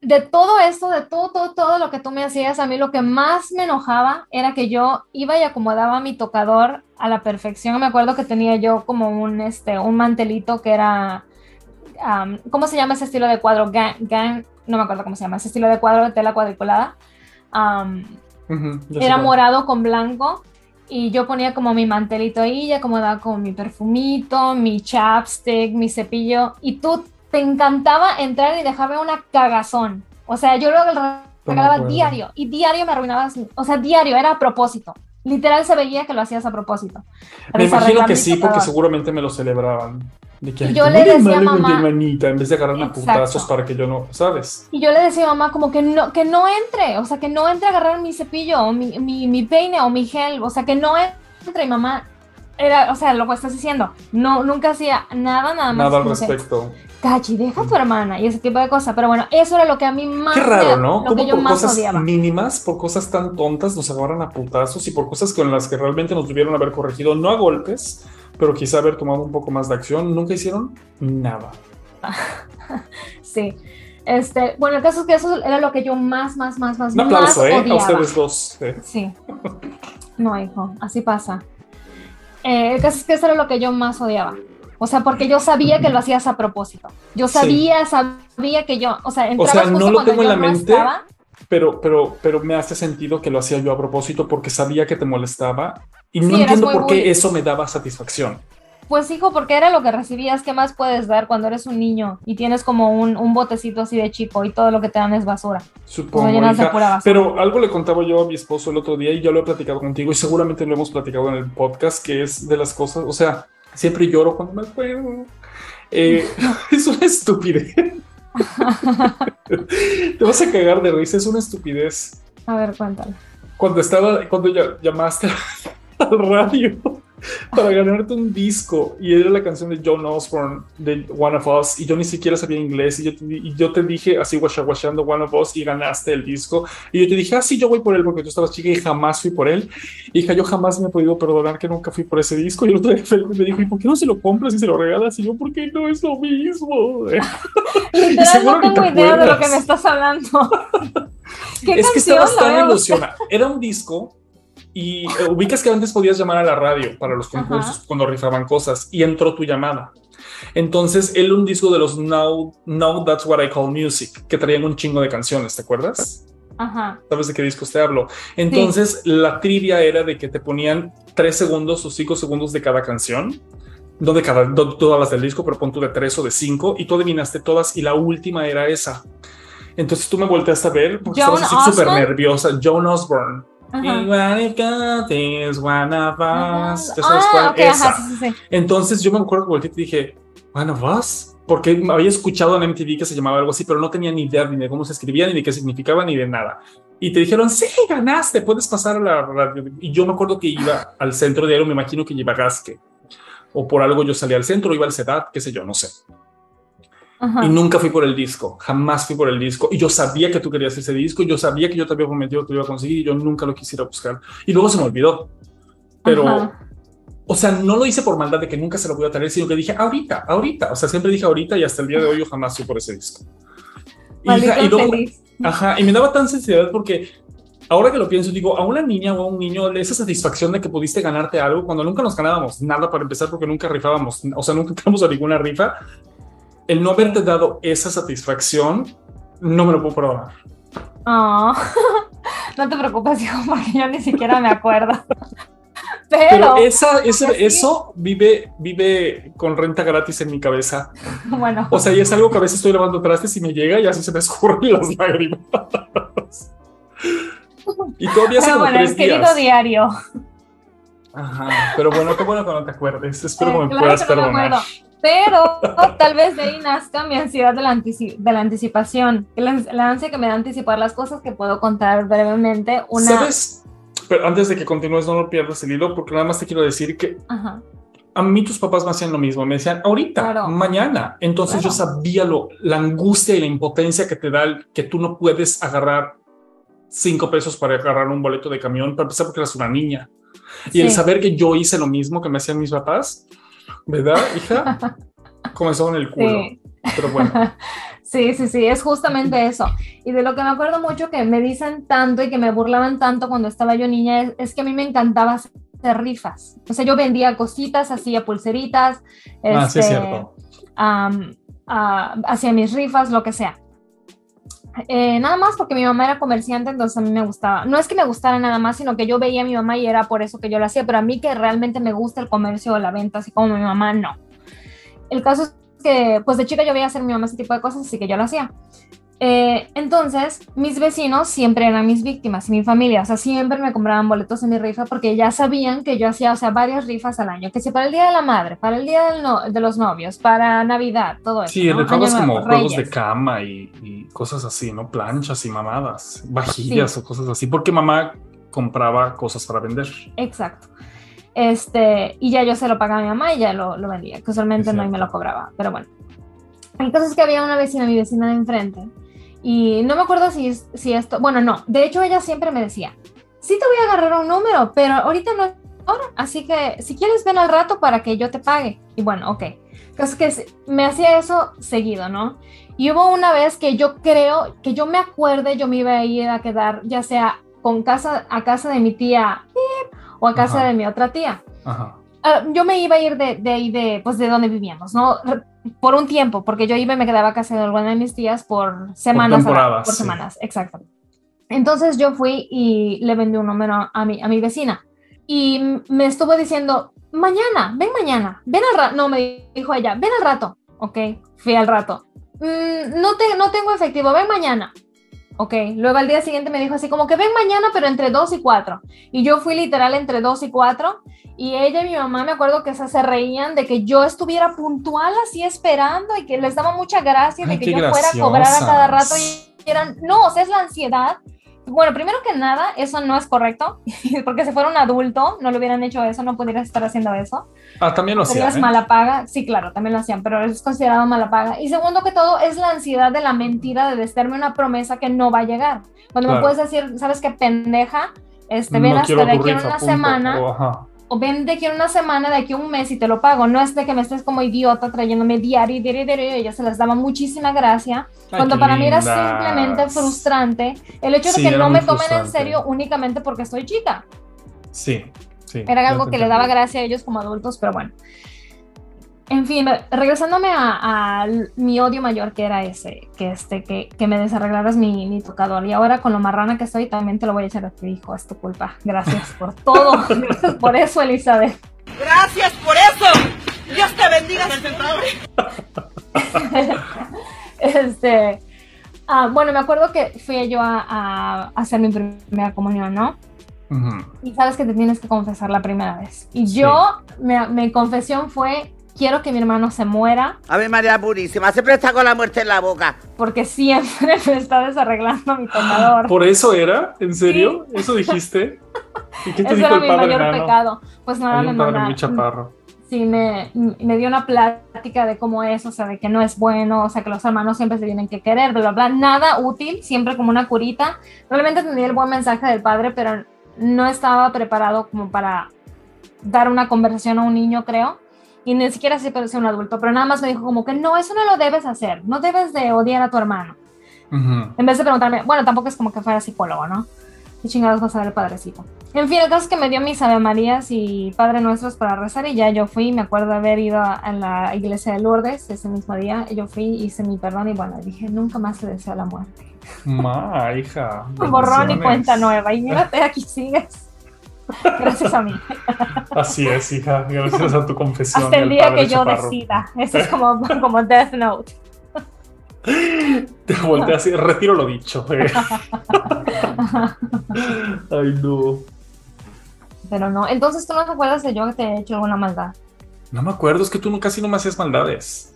de todo esto, de todo, todo, todo lo que tú me hacías, a mí lo que más me enojaba era que yo iba y acomodaba mi tocador a la perfección. Me acuerdo que tenía yo como un, este, un mantelito que era, am, ¿cómo se llama ese estilo de cuadro? Gan, gan- no me acuerdo cómo se llama, ese estilo de cuadro de tela cuadriculada. Era morado con blanco y yo ponía como mi mantelito ahí, ya acomodaba como mi perfumito, mi chapstick, mi cepillo y tú te encantaba entrar y dejarme una cagazón. O sea, yo lo regalaba diario y diario me arruinabas, o sea, diario, era a propósito. Literal se veía que lo hacías a propósito. Me imagino que sí, porque seguramente me lo celebraban. De que, ay, Yo le decía a mamá- hermanita, en vez de agarrarme a putazos para que yo no, ¿sabes? Y yo le decía a mamá como que no, que no entre, o sea, que no entre a agarrar mi cepillo o mi, mi, mi peine o mi gel, o sea, que no entre. Y mamá era, o sea, lo que estás diciendo, no, nunca hacía nada, nada más. Nada al respecto. Cachi, deja a tu hermana y ese tipo de cosas. Pero bueno, eso era lo que a mí más. Qué raro, ¿no? Lo Como que yo por más cosas odiaba. mínimas, por cosas tan tontas, nos agarran a putazos y por cosas con las que realmente nos debieron haber corregido, no a golpes, pero quizá haber tomado un poco más de acción, nunca hicieron nada. Sí. Este, bueno, el caso es que eso era lo que yo más, más, más, más, Un aplauso, más ¿eh? A odiaba. ustedes dos. eh. Sí. No, hijo, así pasa. Eh, el caso es que eso era lo que yo más odiaba. O sea, porque yo sabía que lo hacías a propósito. Yo Sí. sabía, sabía que yo, o sea, entrabas sea, justo no lo cuando tengo en la no mente. estaba. Pero, pero, pero me hace sentido que lo hacía yo a propósito porque sabía que te molestaba y no Sí, entiendo por qué eso me daba satisfacción. Pues hijo, porque era lo que recibías, ¿qué más puedes dar cuando eres un niño y tienes como un, un botecito así de chico y todo lo que te dan es basura? Supongo. Llenas de pura basura. Pero algo le contaba yo a mi esposo el otro día y ya lo he platicado contigo y seguramente lo hemos platicado en el podcast, que es de las cosas, o sea, siempre lloro cuando me acuerdo. Eh, es una estupidez. Te vas a cagar de risa, es una estupidez. A ver, cuéntalo. Cuando estaba, cuando llamaste al radio para ganarte un disco y era la canción de John Osborne de One of Us y yo ni siquiera sabía inglés y yo te, y yo te dije así guachaguachando One of Us y ganaste el disco y yo te dije ah sí yo voy por él porque tú estabas chica y jamás fui por él hija yo jamás me he podido perdonar que nunca fui por ese disco y el otro día me dijo ¿y por qué no se lo compras y se lo regalas? y yo ¿por qué no es lo mismo? Literal, no ni te tengo idea de lo que me estás hablando. ¿Qué es que canción? estabas La tan voy a buscar. ilusionada. Era un disco y eh, ubicas que antes podías llamar a la radio para los concursos Ajá. cuando rifaban cosas y entró tu llamada. Entonces, él un disco de los Now, Now That's What I Call Music, que traían un chingo de canciones, ¿te acuerdas? Ajá. ¿Sabes de qué discos te hablo? Entonces, la trivia era de que te ponían tres segundos o cinco segundos de cada canción. No de cada, no todas las del disco, pero pon tú de tres o de cinco y tú adivinaste todas y la última era esa. Entonces tú me volteaste a ver porque Joan estabas súper nerviosa. Joan Osborne. What if God is one of us. ¿Ya sabes Ah, cuál? ok, Esa. ajá, sí, sí, sí. Entonces yo me acuerdo que volteé y dije, One of Us, porque había escuchado en MTV que se llamaba algo así, pero no tenía ni idea ni de cómo se escribía, ni de qué significaba, ni de nada. Y te dijeron, sí, ganaste, puedes pasar a la radio. Y yo me acuerdo que iba al centro diario, me imagino que iba a Gasque, o por algo yo salía al centro, iba al CEDAT, qué sé yo, no sé. Ajá. Y nunca fui por el disco, jamás fui por el disco. Y yo sabía que tú querías ese disco, yo sabía que yo te había prometido que lo iba a conseguir y yo nunca lo quisiera buscar. Y luego se me olvidó. Pero, Ajá. o sea, no lo hice por maldad de que nunca se lo voy a traer, sino que dije ahorita, ahorita. O sea, siempre dije ahorita y hasta el día de hoy yo jamás fui por ese disco. Y, Maldita y luego-. Ajá, y me daba tan sensibilidad porque ahora que lo pienso, digo, a una niña o a un niño esa satisfacción de que pudiste ganarte algo cuando nunca nos ganábamos nada para empezar, porque nunca rifábamos, o sea, nunca entramos a ninguna rifa. El no haberte dado esa satisfacción, no me lo puedo perdonar. Oh. no te preocupes, hijo, porque yo ni siquiera me acuerdo. Pero Pero, esa, eso vive, vive con renta gratis en mi cabeza. bueno, O sea, y es algo que a veces estoy lavando trastes y me llega y así se me escurren las lágrimas. Y todavía como bueno, el querido días. diario. Ajá, pero bueno, qué bueno que no te acuerdes. Espero que me claro puedas que no me perdonar. Pero tal vez de ahí nazca mi ansiedad de la, antici- de la anticipación, la, la ansia que me da anticipar las cosas que puedo contar brevemente. Una, ¿Sabes? Pero antes de que continúes, no lo pierdas el hilo, porque nada más te quiero decir que Ajá. a mí tus papás me hacían lo mismo, me decían ahorita, Claro. mañana. Entonces yo Claro. sabía lo, la angustia y la impotencia que te da el que tú no puedes agarrar cinco pesos para agarrar un boleto de camión, para empezar porque eras una niña. Y el Sí. saber que yo hice lo mismo que me hacían mis papás, ¿verdad, hija? Comenzó en el culo. Sí. Pero bueno, Sí, sí, sí, es justamente eso. Y de lo que me acuerdo mucho que me dicen tanto y que me burlaban tanto cuando estaba yo niña es, es que a mí me encantaba hacer rifas. O sea, yo vendía cositas, hacía pulseritas, ah, sí es cierto. am, ah, hacía mis rifas, lo que sea. Eh, nada más porque mi mamá era comerciante, entonces a mí me gustaba. No es que me gustara nada más, sino que yo veía a mi mamá y era por eso que yo lo hacía, pero a mí que realmente me gusta el comercio o la venta, así como mi mamá, no. El caso es que, pues de chica yo veía hacer mi mamá ese tipo de cosas, así que yo lo hacía. Eh, entonces, mis vecinos siempre eran mis víctimas y mi familia, o sea, siempre me compraban boletos en mi rifa porque ya sabían que yo hacía, o sea, varias rifas al año, que si para el Día de la Madre, para el Día no- de los Novios, para Navidad, todo eso. Sí, ¿no? rifabas como Nuevo, juegos de Reyes. cama y, y cosas así, ¿no? Planchas y mamadas, vajillas o cosas así, porque mamá compraba cosas para vender. Exacto. Este, y ya yo se lo pagaba a mi mamá y ya lo, lo vendía, que usualmente no y me lo cobraba, pero bueno. El caso es que había una vecina, mi vecina de enfrente, y no me acuerdo si, es- si esto, bueno, no, de hecho ella siempre me decía, sí te voy a agarrar un número, pero ahorita no es hora, así que si quieres ven al rato para que yo te pague. Y bueno, ok. Entonces que se- me hacía eso seguido, ¿no? Y hubo una vez que yo creo, que yo me acuerde, yo me iba a ir a quedar ya sea con casa, a casa de mi tía o a casa Ajá. de mi otra tía. Ajá. Ah, yo me iba a ir de, de ahí, de, pues de donde vivíamos, ¿no? Por un tiempo, porque yo iba y me quedaba a casa de alguna de mis tías por semanas. a por sí. semanas, exacto. Entonces yo fui y le vendí un número a mi, a mi vecina. Y me estuvo diciendo, mañana, ven mañana, ven al rato. No, me dijo ella, ven al rato. Ok, fui al rato. "Mm, no, te, no tengo efectivo, ven mañana. Ok, luego al día siguiente me dijo así como que ven mañana, pero entre 2 y 4. Y yo fui literal entre 2 y 4. Y ella y mi mamá me acuerdo que se, se reían de que yo estuviera puntual así esperando y que les daba mucha gracia Ay, de que yo fuera a cobrar a cada rato. Y eran, no, o sea, es la ansiedad. Bueno, primero que nada, eso no es correcto, porque si fuera un adulto, no le hubieran hecho eso, no pudieras estar haciendo eso. Ah, también lo hacía. Serías ¿eh? mala paga. Sí, claro, también lo hacían, pero es considerado mala paga. Y segundo que todo, es la ansiedad de la mentira de darme una promesa que no va a llegar. Cuando me Claro. puedes decir, ¿sabes qué pendeja? Este, ven No hasta de aquí rifa, una punto. semana, O, ajá. O ven de aquí a una semana, de aquí a un mes y te lo pago. No es de que me estés como idiota trayéndome diario, diario, diario. Y ella se les daba muchísima gracia. Ay, cuando para mí era simplemente frustrante el hecho de Sí, que no me tomen en serio únicamente porque soy chica. Sí, sí. Era algo que le daba gracia a ellos como adultos, pero bueno. En fin, regresándome a, a mi odio mayor, que era ese, que, este, que, que me desarreglaras mi, mi tocador. Y ahora con lo marrana que estoy, también te lo voy a echar a tu hijo, es tu culpa. Gracias por todo. Gracias por eso, Elizabeth. Gracias por eso. Dios te bendiga. Este, ah, bueno, me acuerdo que fui yo a, a hacer mi primera comunión, ¿no? Y sabes que te tienes que confesar la primera vez. Y yo, mi, mi confesión fue, quiero que mi hermano se muera Ave María Purísima, siempre está con la muerte en la boca. porque siempre me está desarreglando mi tocador. ¿Por eso era? ¿En serio? ¿Eso dijiste? ¿Y qué te dijo era el mi padre mayor pecado. Pues nada, Hay me padre muy chaparro. Sí, me, me dio una plática de cómo es, o sea, de que no es bueno, o sea, que los hermanos siempre se tienen que querer, bla, bla, bla. Nada útil, siempre como una curita. Realmente tenía el buen mensaje del padre, pero no estaba preparado como para dar una conversación a un niño, creo. Y ni siquiera se parecía un adulto, pero nada más me dijo como que no, eso no lo debes hacer, no debes de odiar a tu hermano. Ujú. En vez de preguntarme, bueno, tampoco es como que fuera psicólogo, ¿no? ¿Qué chingados va a saber el padrecito? En fin, el caso es que me dio mis Ave Marías y Padre Nuestros para rezar y ya yo fui, me acuerdo haber ido a, la iglesia de Lourdes ese mismo día, yo fui, hice mi perdón y bueno, dije, nunca más se desea la muerte. Ma, hija. Borrón y cuenta nueva y mírate, aquí sigues. Gracias a mí. Así es, hija. Gracias a tu confesión. Hasta el día que yo chaparro. decida. Eso es como, como Death Note. Te volteé así, retiro lo dicho. eh. Ay, no. Pero no, entonces tú no te acuerdas de yo que te he hecho alguna maldad. No me acuerdo, es que tú casi no me hacías maldades.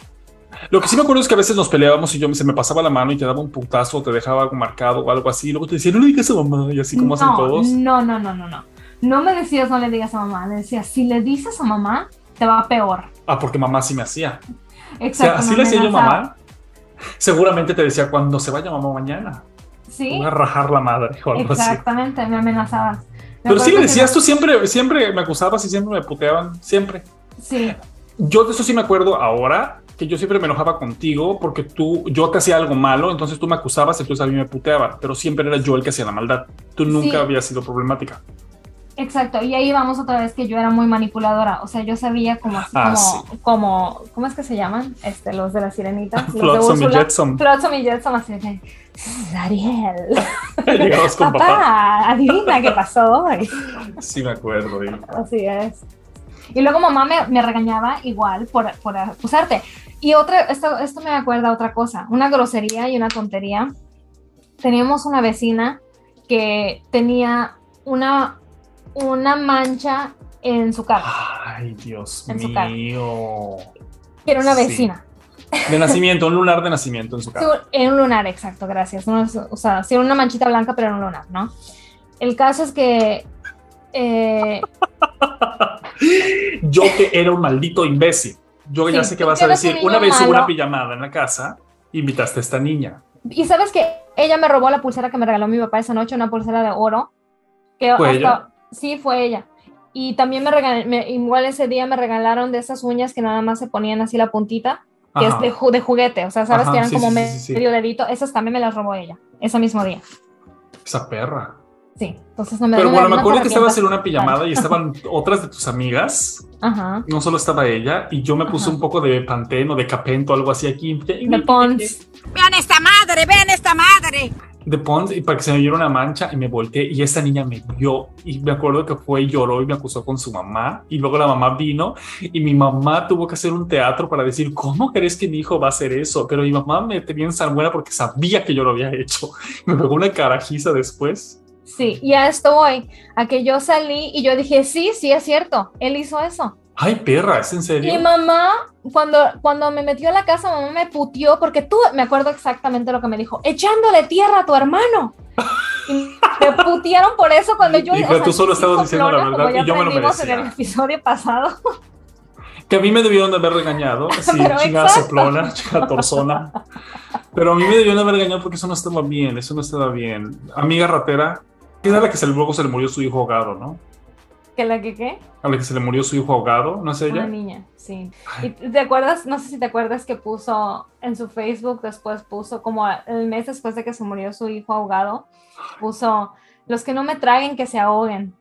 Lo que sí me acuerdo es que a veces nos peleábamos y yo se me pasaba la mano y te daba un putazo, te dejaba algo marcado o algo así. Y luego te decía, no le digas a mamá, y así como hacen todos. No, no, no, no, no. No me decías no le digas a mamá, le decías, si le dices a mamá, te va peor. Ah, porque mamá sí me hacía. O sea, Exacto. así me le decía yo mamá. Seguramente te decía cuando se vaya mamá mañana. Sí, Voy a rajar la madre o algo así. exactamente, me amenazabas. Me Pero sí le decías, tú siempre, siempre me acusabas y siempre me puteaban, siempre. Sí, Yo de eso sí me acuerdo ahora, que yo siempre me enojaba contigo porque tú, yo te hacía algo malo, entonces tú me acusabas, entonces a mí me puteaba, pero siempre era yo el que hacía la maldad. Tú nunca Sí. habías sido problemática. Exacto. Y ahí vamos otra vez que yo era muy manipuladora. O sea, yo sabía como, Ah, como, sí. como, ¿cómo es que se llaman? Este, los de las sirenitas. los de Flotsam y. Jetsam. Flotsam y Jetsam, así de que, Ariel, Llegabas con papá, papá. adivina qué pasó hoy. Sí, me acuerdo. y- Así es. Y luego mamá me, me regañaba igual por, por acusarte. Y otra, esto, esto me acuerda otra cosa, una grosería y una tontería. Teníamos una vecina que tenía una, una mancha en su cara, Ay, Dios En su cara. mío. que era una Sí. vecina. De nacimiento, un lunar de nacimiento en su Sí, cara. En un lunar, exacto, gracias. No es- o sea, sí, era una manchita blanca, pero en un lunar, ¿no? El caso es que eh, Yo que era un maldito imbécil. Yo ya Sí, sé que vas a un decir, una vez hubo una pijamada en la casa, invitaste a esta niña. Y sabes que ella me robó la pulsera que me regaló mi papá esa noche, una pulsera de oro. Que. Sí, fue ella. Y también me regalaron, igual ese día me regalaron de esas uñas que nada más se ponían así la puntita, que Ajá. es de, ju- de juguete, o sea, sabes Ajá, que eran sí, como sí, sí, me- sí, medio dedito. Esas también me las robó ella, ese mismo día. Esa perra. Sí, entonces no me Pero no bueno, no me acuerdo que estabas en una pijamada y estaban otras de tus amigas. Ajá. No solo estaba ella, y yo me puse Ajá. un poco de panteno, de capento, algo así aquí. De Pons. Vean esta madre, vean esta madre. De Pons, y para que se me viera una mancha, y me volteé, y esa niña me vio, y me acuerdo que fue y lloró y me acusó con su mamá, y luego la mamá vino, y mi mamá tuvo que hacer un teatro para decir, ¿cómo crees que mi hijo va a hacer eso? Pero mi mamá me tenía en salmuera porque sabía que yo lo había hecho. Me pegó una carajiza después. Sí, y a esto voy, a que yo salí y yo dije, sí, sí, es cierto, él hizo eso. Ay, perra, ¿es en serio? Y mamá, cuando, cuando me metió a la casa, mamá me putió porque tú, me acuerdo exactamente lo que me dijo, echándole tierra a tu hermano. Y me putearon por eso cuando yo... Hija, tú solo estabas diciendo la soplona, verdad como y yo me lo aprendimos en el merecía. episodio pasado. Que a mí me debieron de haber regañado. Sí, chingada soplona, chingada torzona. Pero a mí me debieron de haber regañado porque eso no estaba bien, eso no estaba bien. Amiga ratera, que era la que se, luego se le murió su hijo ahogado, ¿no? ¿Que la que qué? A la que se le murió su hijo ahogado, ¿no es Una ella? niña, sí. ¿Y te acuerdas? No sé si te acuerdas que puso en su Facebook, después puso como el mes después de que se murió su hijo ahogado, puso, los que no me traguen, que se ahoguen.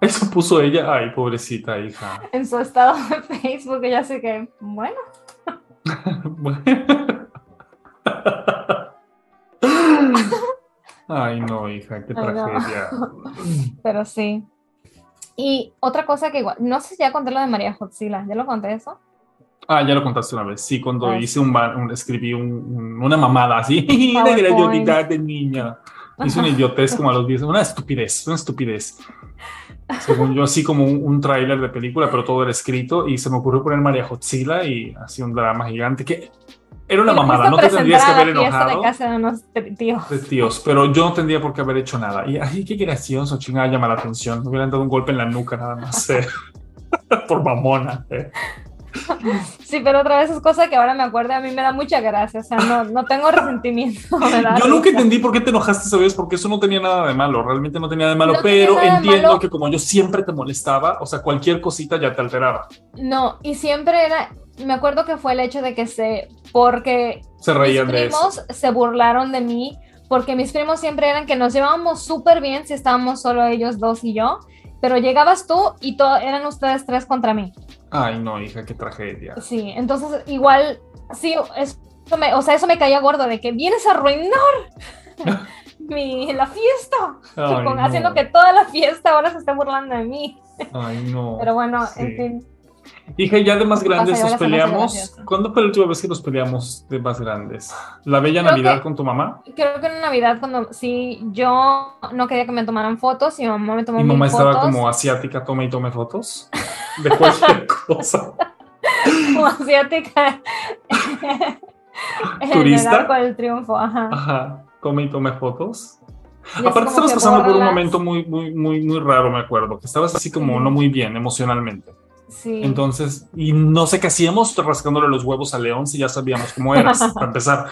Eso puso ella. Ay, pobrecita hija. En su estado de Facebook, ella así que, bueno. Ay, no, hija, qué Ay, no. tragedia. Pero sí. Y otra cosa que igual, no sé si ya conté lo de María Jotzila, ¿ya lo conté eso? Ah, ya lo contaste una vez. Sí, cuando Ah, hice un, un- escribí un- un- una mamada así de PowerPoint. grandiosidad de niña. Hice una idiotez como a los 10, una estupidez, una estupidez. Según yo, así como un, un tráiler de película, pero todo era escrito y se me ocurrió poner María Jotzila y así un drama gigante que era una mamada, no te tendrías que haber enojado de casa de unos tíos. de tíos, pero yo no tendría por qué haber hecho nada. Y ay, qué gracioso, chingada, llama la atención. Me hubieran dado un golpe en la nuca nada más. eh. por mamona. eh. Sí, pero otra vez es cosa que ahora me acuerdo, a mí me da mucha gracia, o sea, no, no tengo resentimiento. me da Yo nunca entendí por qué te enojaste esa vez, porque eso no tenía nada de malo, realmente no tenía nada de malo, No pero de entiendo malo. que como yo siempre te molestaba, o sea, cualquier cosita ya te alteraba. No, y siempre era, me acuerdo que fue el hecho de que se, porque Se mis primos se burlaron de mí, porque mis primos siempre eran que nos llevábamos súper bien si estábamos solo ellos dos y yo, pero llegabas tú y todo, eran ustedes tres contra mí. Ay, no, hija, qué tragedia. Sí, entonces igual, sí, eso me, o sea, eso me caía gordo de que vienes a arruinar mi, la fiesta, Ay, con- no. haciendo que toda la fiesta ahora se esté burlando de mí. Ay, no. Pero bueno, Sí. en fin, Hija, ya de más grandes nos peleamos. ¿Cuándo fue la última vez que nos peleamos de más grandes? ¿La bella Creo Navidad que- con tu mamá? creo que en Navidad cuando sí, yo no quería que me tomaran fotos y mi mamá me tomó Mi mil mamá estaba fotos. como asiática, tome y tome fotos de cualquier cosa. como asiática. ¿Turista? el arco del triunfo, ajá. Ajá, tome y tome fotos. Y Aparte estabas pasando por un momento muy, muy, muy, muy raro, me acuerdo, que estabas así como no muy bien emocionalmente. Sí. Entonces, y no sé qué hacíamos rascándole los huevos a León si ya sabíamos cómo eras, para empezar.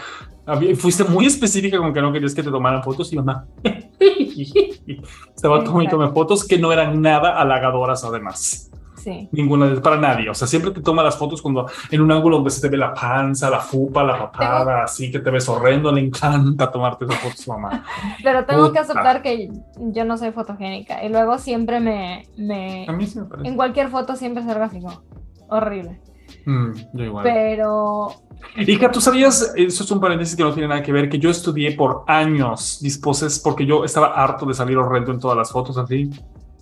Fuiste muy específica con que no querías que te tomaran fotos y mamá estaba tomando fotos que no eran nada halagadoras además. Sí. Ninguna de para nadie. O sea, siempre te toma las fotos cuando en un ángulo donde se te ve la panza, la fupa, la papada, así que te ves horrendo. Le encanta tomarte esas fotos, mamá. Pero tengo que aceptar que yo no soy fotogénica. Y luego siempre me. me A mí sí me parece. en cualquier foto siempre como horrible. Mm, yo igual. Pero. Hija, tú sabías, eso es un paréntesis que no tiene nada que ver, que yo estudié por años disposes porque yo estaba harto de salir horrendo en todas las fotos así.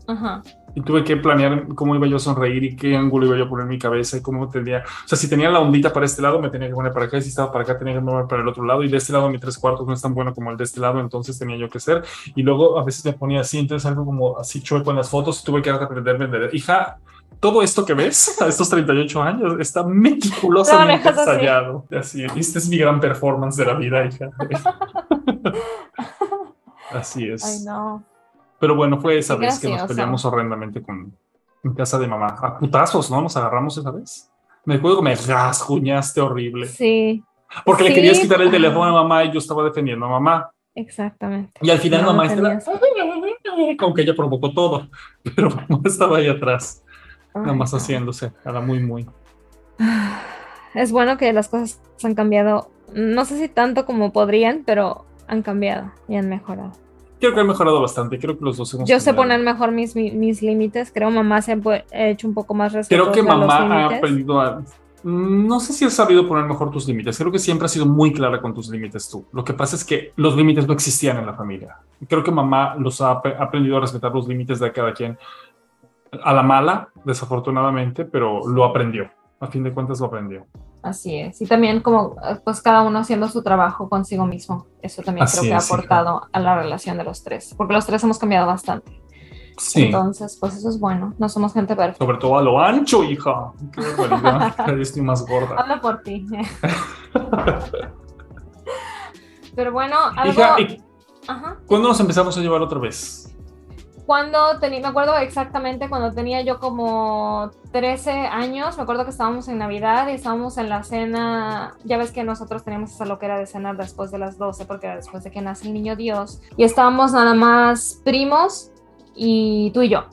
Ajá. Y tuve que planear cómo iba yo a sonreír y qué ángulo iba yo a poner en mi cabeza y cómo tenía. O sea, si tenía la ondita para este lado, me tenía que poner para acá. Y si estaba para acá, tenía que mover para el otro lado. Y de este lado, mi tres cuartos no es tan bueno como el de este lado. Entonces tenía yo que ser. Y luego a veces me ponía así. Entonces algo como así chueco en las fotos. Y tuve que aprenderme de. Hija, todo esto que ves a estos 38 años está meticulosamente Lo manejas así. ensayado. Así, esta es mi gran performance de la vida, hija. Así es. Ay, no. Pero bueno, fue esa vez que nos peleamos horrendamente con en casa de mamá. A putazos, ¿no? Nos agarramos esa vez. Me acuerdo que me rasguñaste horrible. Sí, Porque le querías quitar el teléfono a mamá y yo estaba defendiendo a mamá. exactamente. Y al final No, mamá no estaba... Como que ella provocó todo. Pero mamá estaba ahí atrás, nada más no. haciéndose. Era muy, muy... Es bueno que las cosas han cambiado. No sé si tanto como podrían, pero han cambiado y han mejorado. Creo que ha mejorado bastante. Creo que los dos hemos Yo sé poner mejor mis, mis, mis límites. Creo mamá se ha hecho un poco más Creo respetuosa que a los mamá ha aprendido a... No sé si has sabido poner mejor tus límites. Creo que siempre has sido muy clara con tus límites tú. Lo que pasa es que los límites no existían en la familia. Creo que mamá los ha ap- aprendido a respetar los límites de cada quien. A la mala, desafortunadamente, pero lo aprendió. A fin de cuentas lo aprendió. Así es. Y también como pues cada uno haciendo su trabajo consigo mismo. Eso también Así creo que ha es, aportado a la relación de los tres. Porque los tres hemos cambiado bastante. Sí. Entonces, pues eso es bueno. No somos gente perfecta. Sobre todo a lo ancho, hija. Qué barbaridad. Vez estoy más gorda. Habla por ti. Pero bueno, algo... Hija, ¿y Ajá. cuándo nos empezamos a llevar otra vez? Cuando tenía, me acuerdo exactamente cuando tenía yo como 13 años, me acuerdo que estábamos en Navidad y estábamos en la cena, ya ves que nosotros teníamos esa loquera de cenar después de las 12 porque era después de que nace el niño Dios y estábamos nada más primos y tú y yo.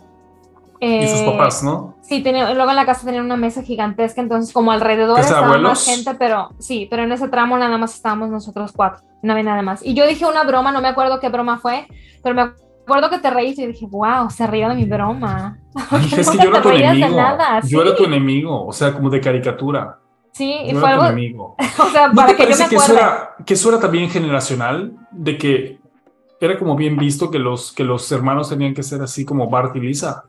Y sus Eh, papás, ¿no? Sí, tenía, luego en la casa tenían una mesa gigantesca, entonces como alrededor ¿Casa de estaba abuelos? más gente, pero sí, pero en ese tramo nada más estábamos nosotros cuatro, no había nada más. Y yo dije una broma, no me acuerdo qué broma fue, pero me acuerdo que te reíste y dije, wow, se rió de mi broma. Hija, es que yo era tu enemigo. nada, Yo era tu enemigo, o sea, como de caricatura. Sí, y Yo fue era tu algo, enemigo. o sea, ¿No para te que yo me parece que eso, era, que eso era también generacional? De que era como bien visto que los, que los hermanos tenían que ser así como Bart y Lisa.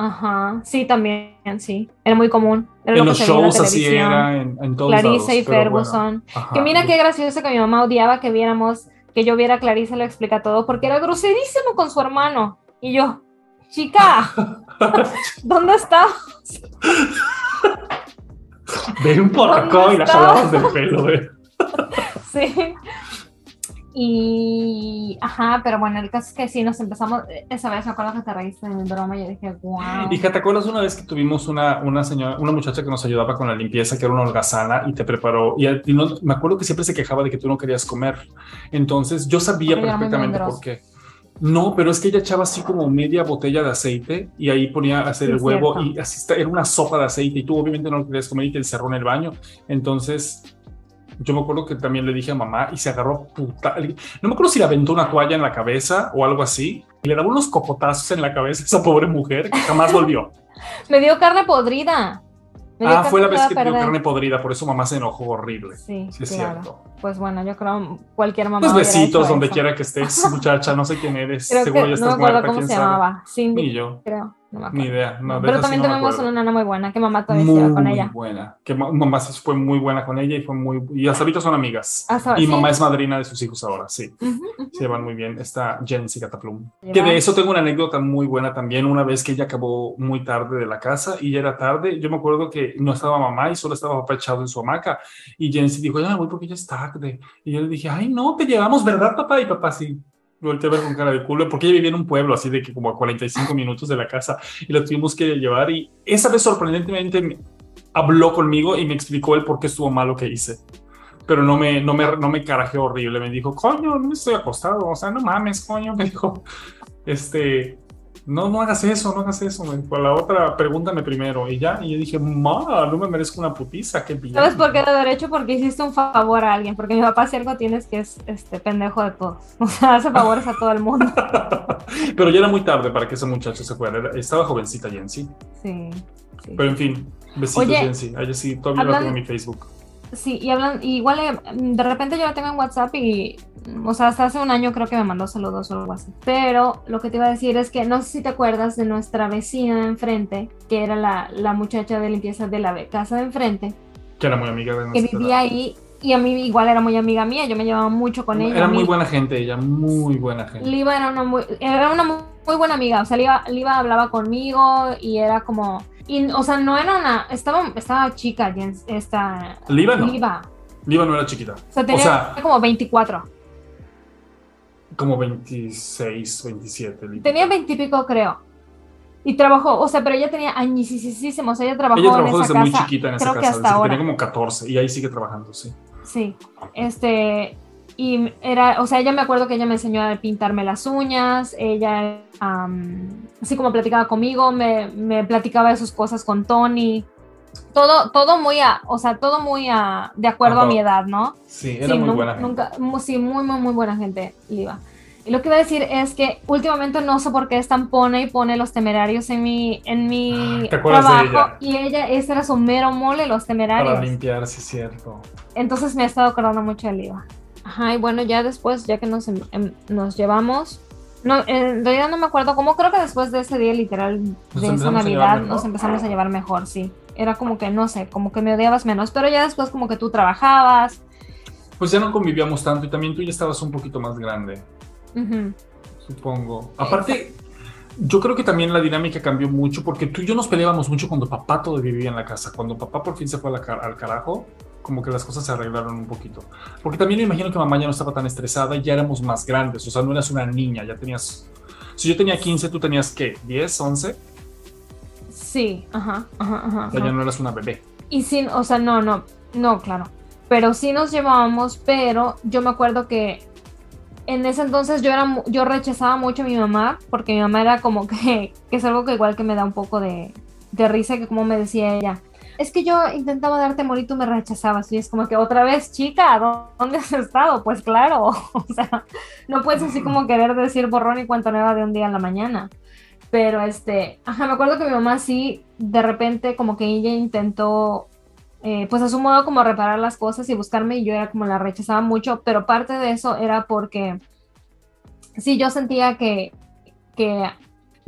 Ajá, sí, también, sí, era muy común. Era En lo los en la shows así era, en, en todos Clarissa lados, y Ferguson. bueno, ajá. Que mira qué gracioso que mi mamá odiaba que viéramos, que yo viera a Clarissa lo explica todo, porque era groserísimo con su hermano. Y yo, chica, ¿dónde está? Ven por acá ¿Dónde y la está? jalabas del pelo, eh. Sí. Y, ajá, pero bueno, el caso es que sí, nos empezamos, esa vez me acuerdo que te reíste de mi broma y yo dije, wow. Hija, ¿te acuerdas una vez que tuvimos una, una señora, una muchacha que nos ayudaba con la limpieza, que era una holgazana y te preparó? Y, ti no- me acuerdo que siempre se quejaba de que tú no querías comer. Entonces yo sabía Porque perfectamente por qué. No, pero es que ella echaba así como media botella de aceite y ahí ponía a hacer Sí, el huevo cierto. y así está, era una sopa de aceite y tú obviamente no lo querías comer y te encerró en el baño. Entonces yo me acuerdo que también le dije a mamá y se agarró puta. No me acuerdo si le aventó una toalla en la cabeza o algo así y le daba unos copotazos en la cabeza a esa pobre mujer que jamás volvió. Me dio carne podrida. Me dio Ah, fue la vez que a dio perder. carne podrida, por eso mamá se enojó horrible. Sí, Sí, es claro. cierto. Pues bueno, yo creo cualquier mamá. Pues besitos donde eso. quiera que estés, muchacha. No sé quién eres. Creo Seguro que ya no me estás acuerdo muerta, cómo se sabe. llamaba. Cindy, Ni yo. creo. No. Ni idea. No, Pero esa sí también no tenemos una nana muy buena, que mamá todavía se lleva con Muy ella. buena. Que ma- mamá fue muy buena con ella y fue muy. Y hasta ahorita son amigas. Hasta- y sí. mamá es madrina de sus hijos ahora, sí. Ujú, ujú. Se llevan muy bien. Está Jensi Cataplum. Que de eso tengo una anécdota muy buena también. Una vez que ella acabó muy tarde de la casa y ya era tarde, yo me acuerdo que no estaba mamá y solo estaba papá echado en su hamaca. Y Jensi dijo, ya me voy porque ya es tarde. Y yo le dije, ay, no, te llevamos, ¿verdad, papá? Y papá sí. Me volteé a ver con cara de culo, porque ella vivía en un pueblo así de que como a 45 minutos de la casa y la tuvimos que llevar y esa vez sorprendentemente me habló conmigo y me explicó el por qué estuvo mal lo que hice. Pero no me, no me, no me carajeó horrible. Me dijo, coño, no estoy acostado. O sea, no mames, coño. Me dijo, este, no, no hagas eso, no hagas eso. Me dijo, la otra, pregúntame primero. Y ya, y yo dije, ma, no me merezco una putiza. Qué bien. ¿Sabes por qué de derecho? Porque hiciste un favor a alguien. Porque mi papá, si algo tienes que es este pendejo de todos. O sea, hace favores a todo el mundo. Pero ya era muy tarde para que esa muchacha se fuera. Era- Estaba jovencita Jensi. Sí. sí. Pero en fin, besitos Oye, Jensi. A ella sí, todavía hablan- tengo en mi Facebook. Sí, y hablan, y igual eh, de repente yo la tengo en WhatsApp y, o sea, hasta hace un año creo que me mandó saludos o algo así. Pero lo que te iba a decir es que no sé si te acuerdas de nuestra vecina de enfrente, que era la, la muchacha de limpieza de la casa de enfrente, Que era muy amiga de que nuestra vivía ahí y a mí igual era muy amiga mía, yo me llevaba mucho con ella. Era muy buena gente ella, muy buena gente. Liva era una muy, era una muy, muy buena amiga, o sea, Liva, Liva hablaba conmigo y era como, y, o sea, no era una, estaba, estaba chica, esta... Liva no. Liva. Liva no era chiquita. O sea, tenía sea- como 24. Como 26, 27. Liva. Tenía 20 y pico, creo. Y trabajó, o sea, pero ella tenía añísimos, o sea, ella trabajó, Ella trabajó en desde esa muy casa, chiquita en esa creo casa. que hasta desde que ahora. tenía como 14 y ahí sigue trabajando, sí. Sí, este, y era, o sea, ella me acuerdo que ella me enseñó a pintarme las uñas, ella, am, así como platicaba conmigo, me, me platicaba de sus cosas con Tony, todo, todo muy, a, o sea, todo muy a, de acuerdo a Ajá. mi edad, ¿no? Sí, era Sí, muy buena gente. Nunca, mu- sí, muy, muy, muy buena gente, Liva. Y lo que iba a decir es que últimamente no sé por qué están pone y pone los temerarios en mi, en mi ¿Te acuerdas de trabajo. ella? Y ella, ese era su mero mole, los temerarios. Para limpiar, sí, cierto. Entonces me he estado acordando mucho de Liva. Ajá, y bueno, ya después, ya que nos, em- em- nos llevamos, no, en realidad no me acuerdo cómo, creo que después de ese día literal Nos de esa Navidad nos empezamos a llevar mejor, sí. Era como que, no sé, como que me odiabas menos, pero ya después como que tú trabajabas. Pues ya no convivíamos tanto y también tú ya estabas un poquito más grande, supongo. Aparte, yo creo que también la dinámica cambió mucho porque tú y yo nos peleábamos mucho cuando papá todavía vivía en la casa. Cuando papá por fin se fue a la ca- al carajo, como que las cosas se arreglaron un poquito. Porque también me imagino que mamá ya no estaba tan estresada y ya éramos más grandes. O sea, no eras una niña, ya tenías... Si yo tenía 15, tú tenías qué, 10, 11, Sí, ajá, ajá, ajá. o sea, ya no eras una bebé. Y sí, o sea, no, no, no, claro. Pero sí nos llevábamos, pero yo me acuerdo que en ese entonces yo era, yo rechazaba mucho a mi mamá, porque mi mamá era como que, que es algo que igual que me da un poco de, de risa, que como me decía ella, es que yo intentaba darte amor y tú me rechazabas. Y es como que otra vez, chica, ¿dónde has estado? Pues claro, o sea, no puedes así como querer decir borrón y cuenta nueva de un día a la mañana. Pero este, ajá, me acuerdo que mi mamá sí, de repente como que ella intentó, eh, pues a su modo como reparar las cosas y buscarme y yo era como la rechazaba mucho, pero parte de eso era porque sí, yo sentía que, que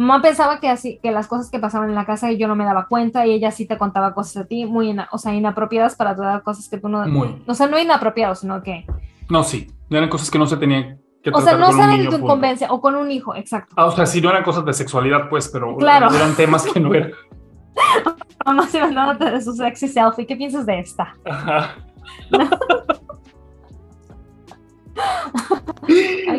mamá pensaba que así, que las cosas que pasaban en la casa y yo no me daba cuenta y ella sí te contaba cosas a ti muy, o sea, inapropiadas para tu edad, cosas que tú no, Muy. o sea, no inapropiado, sino que, No, sí, eran cosas que no se tenían que o sea, no salen de tu incumbencia o con un hijo, exacto. Ah, o sea, sí, no eran cosas de sexualidad, pues, pero Claro. eran temas que no eran. Mamá se mandándote de su sexy selfie, ¿qué piensas de esta? Ajá. Ay,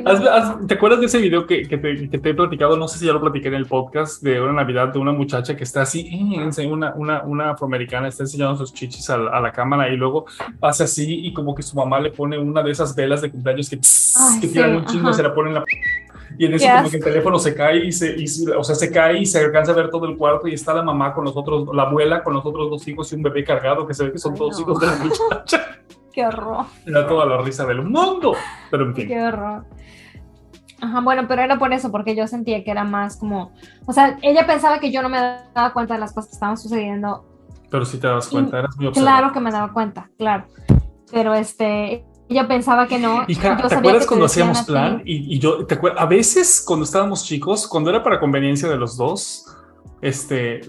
Haz- haz- ¿Te acuerdas de ese video que, que te, que te he platicado? No sé si ya lo platiqué en el podcast de una Navidad de una muchacha que está así, eh, una, una, una afroamericana está enseñando sus chichis a, la- a la cámara y luego hace así y como que su mamá le pone una de esas velas de cumpleaños que, Ay, que sí, tiran un chingo y ajá. se la pone en la... Y en eso Qué como que el teléfono se cae y se, y o sea, se cae y se alcanza a ver todo el cuarto y está la mamá con los otros, la abuela con los otros dos hijos y un bebé cargado que se ve que son Ay, todos no. hijos de la muchacha. Qué horror, Era toda la risa del mundo. Pero en fin. qué horror. Ajá, bueno, pero era por eso, porque yo sentía que era más como, o sea, ella pensaba que yo no me daba cuenta de las cosas que estaban sucediendo. Pero si te das Y- cuenta, eras muy observador. Claro que me daba cuenta, claro. Pero este, ella pensaba que no. Hija, yo ¿te acuerdas cuando hacíamos plan? Y, y yo, ¿te acuerdas? A veces cuando estábamos chicos, cuando era para conveniencia de los dos, este,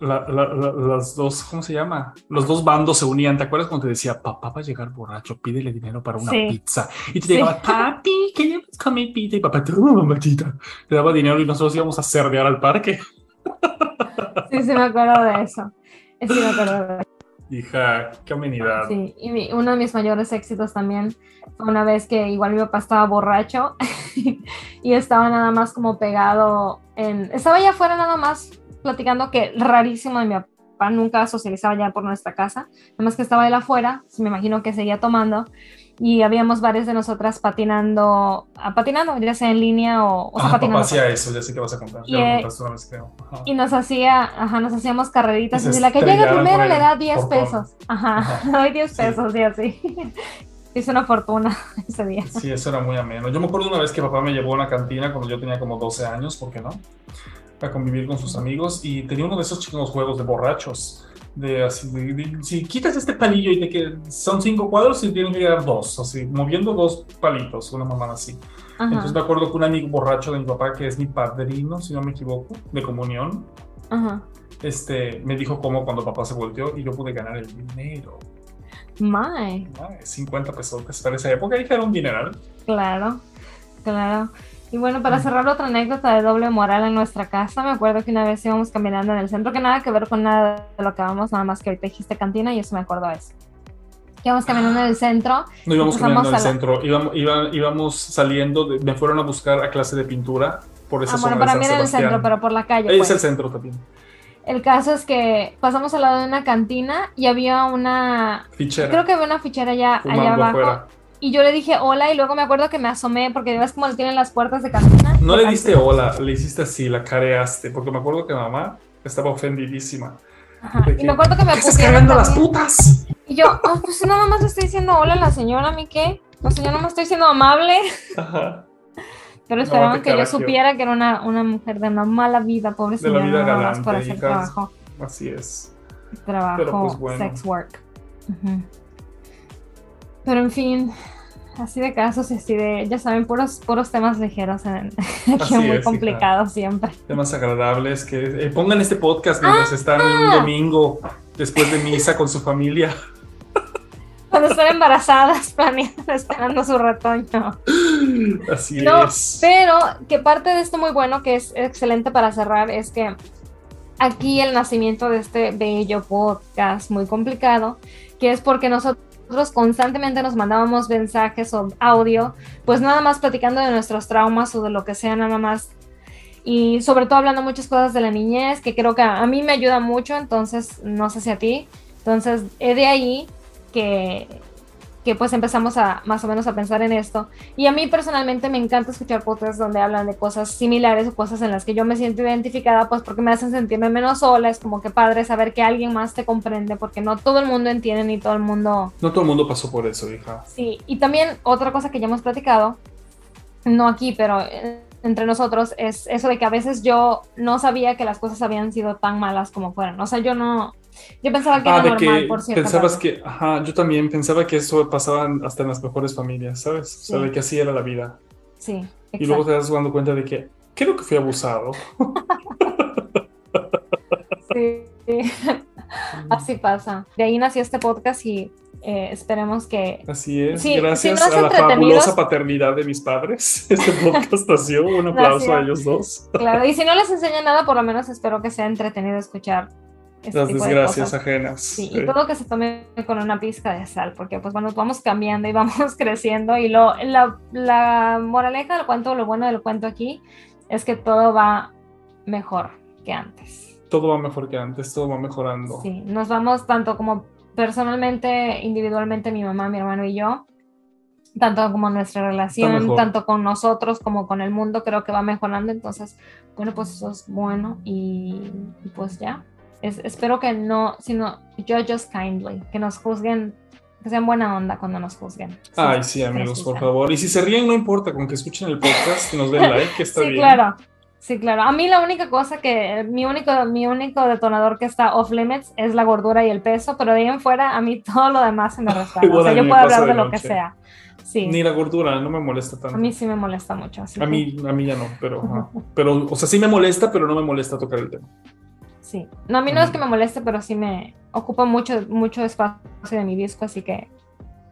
la- la- la- las dos, ¿cómo se llama? Los dos bandos se unían. ¿Te acuerdas cuando te decía, papá va a llegar borracho, pídele dinero para una Sí. pizza? Y te Sí. llegaba, papi, queremos comer pizza. Y papá, toma, mamatita. Te daba dinero y nosotros íbamos a cerdear al parque. Sí, sí, me acuerdo de eso. Sí, me acuerdo de eso. Hija, qué amenidad. Sí, y mi- uno de mis mayores éxitos también fue una vez que igual mi papá estaba borracho y estaba nada más como pegado en... Estaba allá afuera nada más platicando que rarísimo de mi papá, nunca socializaba ya por nuestra casa, nada más que estaba él afuera, me imagino que seguía tomando y habíamos varias de nosotras patinando, ah, patinando, ya sea en línea o, o sea, Ah, patinando. papá hacía eso, ya sé que vas a contar. Ya Y, lo eh, una vez, creo. Ajá. Y nos hacía, ajá, nos hacíamos carreritas. Y Y la que estrellaban primero le da 10 portón. pesos. Ajá, Ajá. doy 10 Sí. pesos y así. Hice una fortuna ese día. Sí, eso era muy ameno. Yo me acuerdo una vez que papá me llevó a una cantina cuando yo tenía como 12 años, ¿por qué no? A convivir con sus amigos y tenía uno de esos chicos juegos de borrachos. De así, de- de- si quitas este palillo y de que son cinco cuadros y tienen que llegar dos, así, moviendo dos palitos, una mamá así. Entonces Ajá, me acuerdo que un amigo borracho de mi papá, que es mi padrino, si no me equivoco, de comunión, ajá. este, me dijo cómo cuando papá se volteó y yo pude ganar el dinero. My, Ay, 50 pesos para esa época, dije, era un dineral. claro, claro. Y bueno, para cerrar otra anécdota de doble moral en nuestra casa, me acuerdo que una vez íbamos caminando en el centro, que nada que ver con nada de lo que vamos, nada más que ahorita dijiste cantina y eso me acuerdo de eso. Íbamos caminando en el centro No íbamos caminando en el la- centro, íbamos, iba- íbamos saliendo, de- me fueron a buscar a clase de pintura por esa Ah, zona bueno, de para San mí era en el Sebastián. centro, pero por la calle. Pues. es el centro también. El caso es que pasamos al lado de una cantina y había una, Fichera. creo que había una fichera allá, allá abajo. afuera. Y yo le dije hola y luego me acuerdo que me asomé porque ves cómo tienen las puertas de cantina. No le diste hola, le hiciste así, la careaste, porque me acuerdo que mamá estaba ofendidísima. Ajá, Y me acuerdo que me ¿Qué estás pusieron cargando las putas? Y yo, "Ah, pues nada más le estoy diciendo hola a la señora, ¿a mí qué? La señora no me estoy siendo amable. Ajá. Pero No, esperaban te que yo supiera que era una, una mujer de una mala vida, pobre De la señora, vida galante, por hacer trabajo, Así es. trabajo, pues, bueno. sex work. Ujú. Pero en fin, así de casos y así de, ya saben, puros, puros temas ligeros, en, aquí Así muy complicados siempre. Temas agradables que eh, pongan este podcast mientras están en un domingo después de misa con su familia. Cuando están embarazadas, planeando, esperando su retoño. Así No, es. pero que parte de esto muy bueno, que es excelente para cerrar, es que aquí el nacimiento de este bello podcast muy complicado, que es porque nosotros constantemente nos mandábamos mensajes o audio, pues nada más platicando de nuestros traumas o de lo que sea, nada más. Y sobre todo hablando muchas cosas de la niñez, que creo que a, mí me ayuda mucho, entonces no sé si a ti. Entonces, es de ahí que, que pues empezamos a más o menos a pensar en esto. Y a mí personalmente me encanta escuchar podcasts donde hablan de cosas similares o cosas en las que yo me siento identificada, pues porque me hacen sentirme menos sola, es como que padre saber que alguien más te comprende, porque no todo el mundo entiende ni todo el mundo... No todo el mundo pasó por eso, hija. Sí, y también otra cosa que ya hemos platicado, no aquí, pero entre nosotros, es eso de que a veces yo no sabía que las cosas habían sido tan malas como fueran. O sea, yo no... Yo pensaba que Ah, era normal, que por cierto. pensabas que, ajá, yo también pensaba que eso pasaba hasta en las mejores familias, ¿sabes? O sea, de que así era la vida. Sí, Y luego exacto. te das dando cuenta de que creo que fui abusado. Sí, sí. Así pasa. De ahí nació este podcast y eh, esperemos que... Así es. Sí, Gracias si no a la fabulosa paternidad de mis padres. Este podcast nació. Un aplauso Nació. a ellos dos. Claro, y si no les enseña nada, por lo menos espero que sea entretenido escuchar este Las de desgracias cosas. ajenas. Sí, Sí. y todo que se tome con una pizca de sal, porque pues bueno, vamos cambiando y vamos creciendo y lo, la, la moraleja del cuento, lo bueno del cuento aquí es que todo va mejor que antes. Todo va mejor que antes, todo va mejorando. Sí, nos vamos tanto como personalmente, individualmente, mi mamá, mi hermano y yo, tanto como nuestra relación, tanto con nosotros como con el mundo, creo que va mejorando. Entonces, bueno, pues eso es bueno y, y pues ya. Es- espero que no, sino judge us kindly, que nos juzguen, que sean buena onda cuando nos juzguen. Ay, sí, amigos, por sí. favor. Y si se ríen, no importa, con que escuchen el podcast y nos den like, que está Sí, bien. claro. Sí, claro. A mí la única cosa que, mi único, mi único detonador que está off limits es la gordura y el peso, pero de ahí en fuera a mí todo lo demás se me resbala. Igual o sea, yo puedo hablar de de lo que sea. Sí. Ni la gordura, no me molesta tanto. A mí sí me molesta mucho. así A que mí, a mí ya no, pero, pero, o sea, sí me molesta, pero no me molesta tocar el tema. Sí. No, a mí no es que me moleste, pero sí me ocupa mucho, mucho espacio de mi disco, así que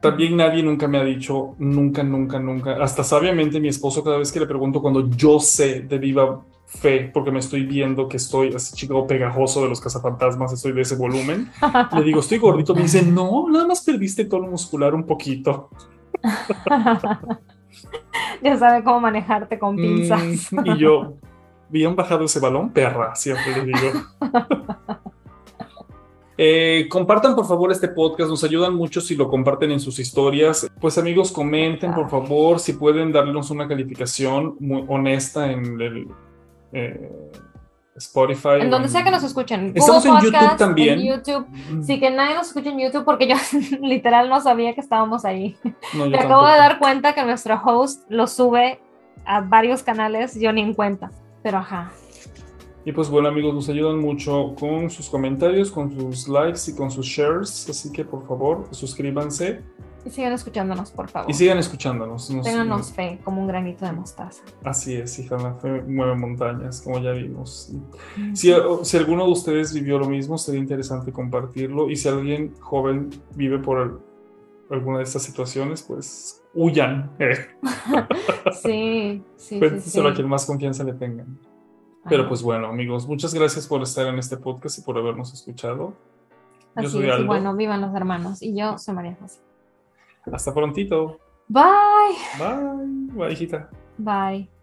También nadie nunca me ha dicho, nunca, nunca, nunca, hasta sabiamente mi esposo cada vez que le pregunto cuando yo sé de viva fe porque me estoy viendo que estoy así chico pegajoso de los cazafantasmas, estoy de ese volumen. Le digo, estoy gordito. Me dice, no, nada más perdiste tono muscular un poquito. ya sabe cómo manejarte con pinzas. Mm, y yo, bien bajado ese balón, perra, siempre le digo. Eh, compartan por favor este podcast, nos ayudan mucho si lo comparten en sus historias. Pues amigos, comenten por favor si pueden darnos una calificación muy honesta en el eh, Spotify. En donde sea que nos escuchen. Estamos en YouTube también. En YouTube. Mm, Sí, que nadie nos escucha en YouTube porque yo literal no sabía que estábamos ahí. no, Me acabo tampoco. de dar cuenta que nuestro host lo sube a varios canales, yo ni en cuenta. Pero ajá. Y pues bueno amigos, nos ayudan mucho con sus comentarios, con sus likes y con sus shares. Así que por favor, suscríbanse Y sigan escuchándonos, por favor. y sigan escuchándonos. Nos- Ténganos fe, como un granito de mostaza. Así es, hija, la fe mueve montañas, como ya vimos. Si, si alguno de ustedes vivió lo mismo, sería interesante compartirlo. Y si alguien joven vive por el- alguna de estas situaciones, pues huyan. Eh, Sí, sí, cuéntenselo sí. a quien más confianza le tengan. Pero pues bueno, amigos, muchas gracias por estar en este podcast y por habernos escuchado. Yo Así soy es, y bueno, vivan los hermanos. Y yo soy María José. Hasta prontito. Bye. Bye. Bye, hijita. Bye.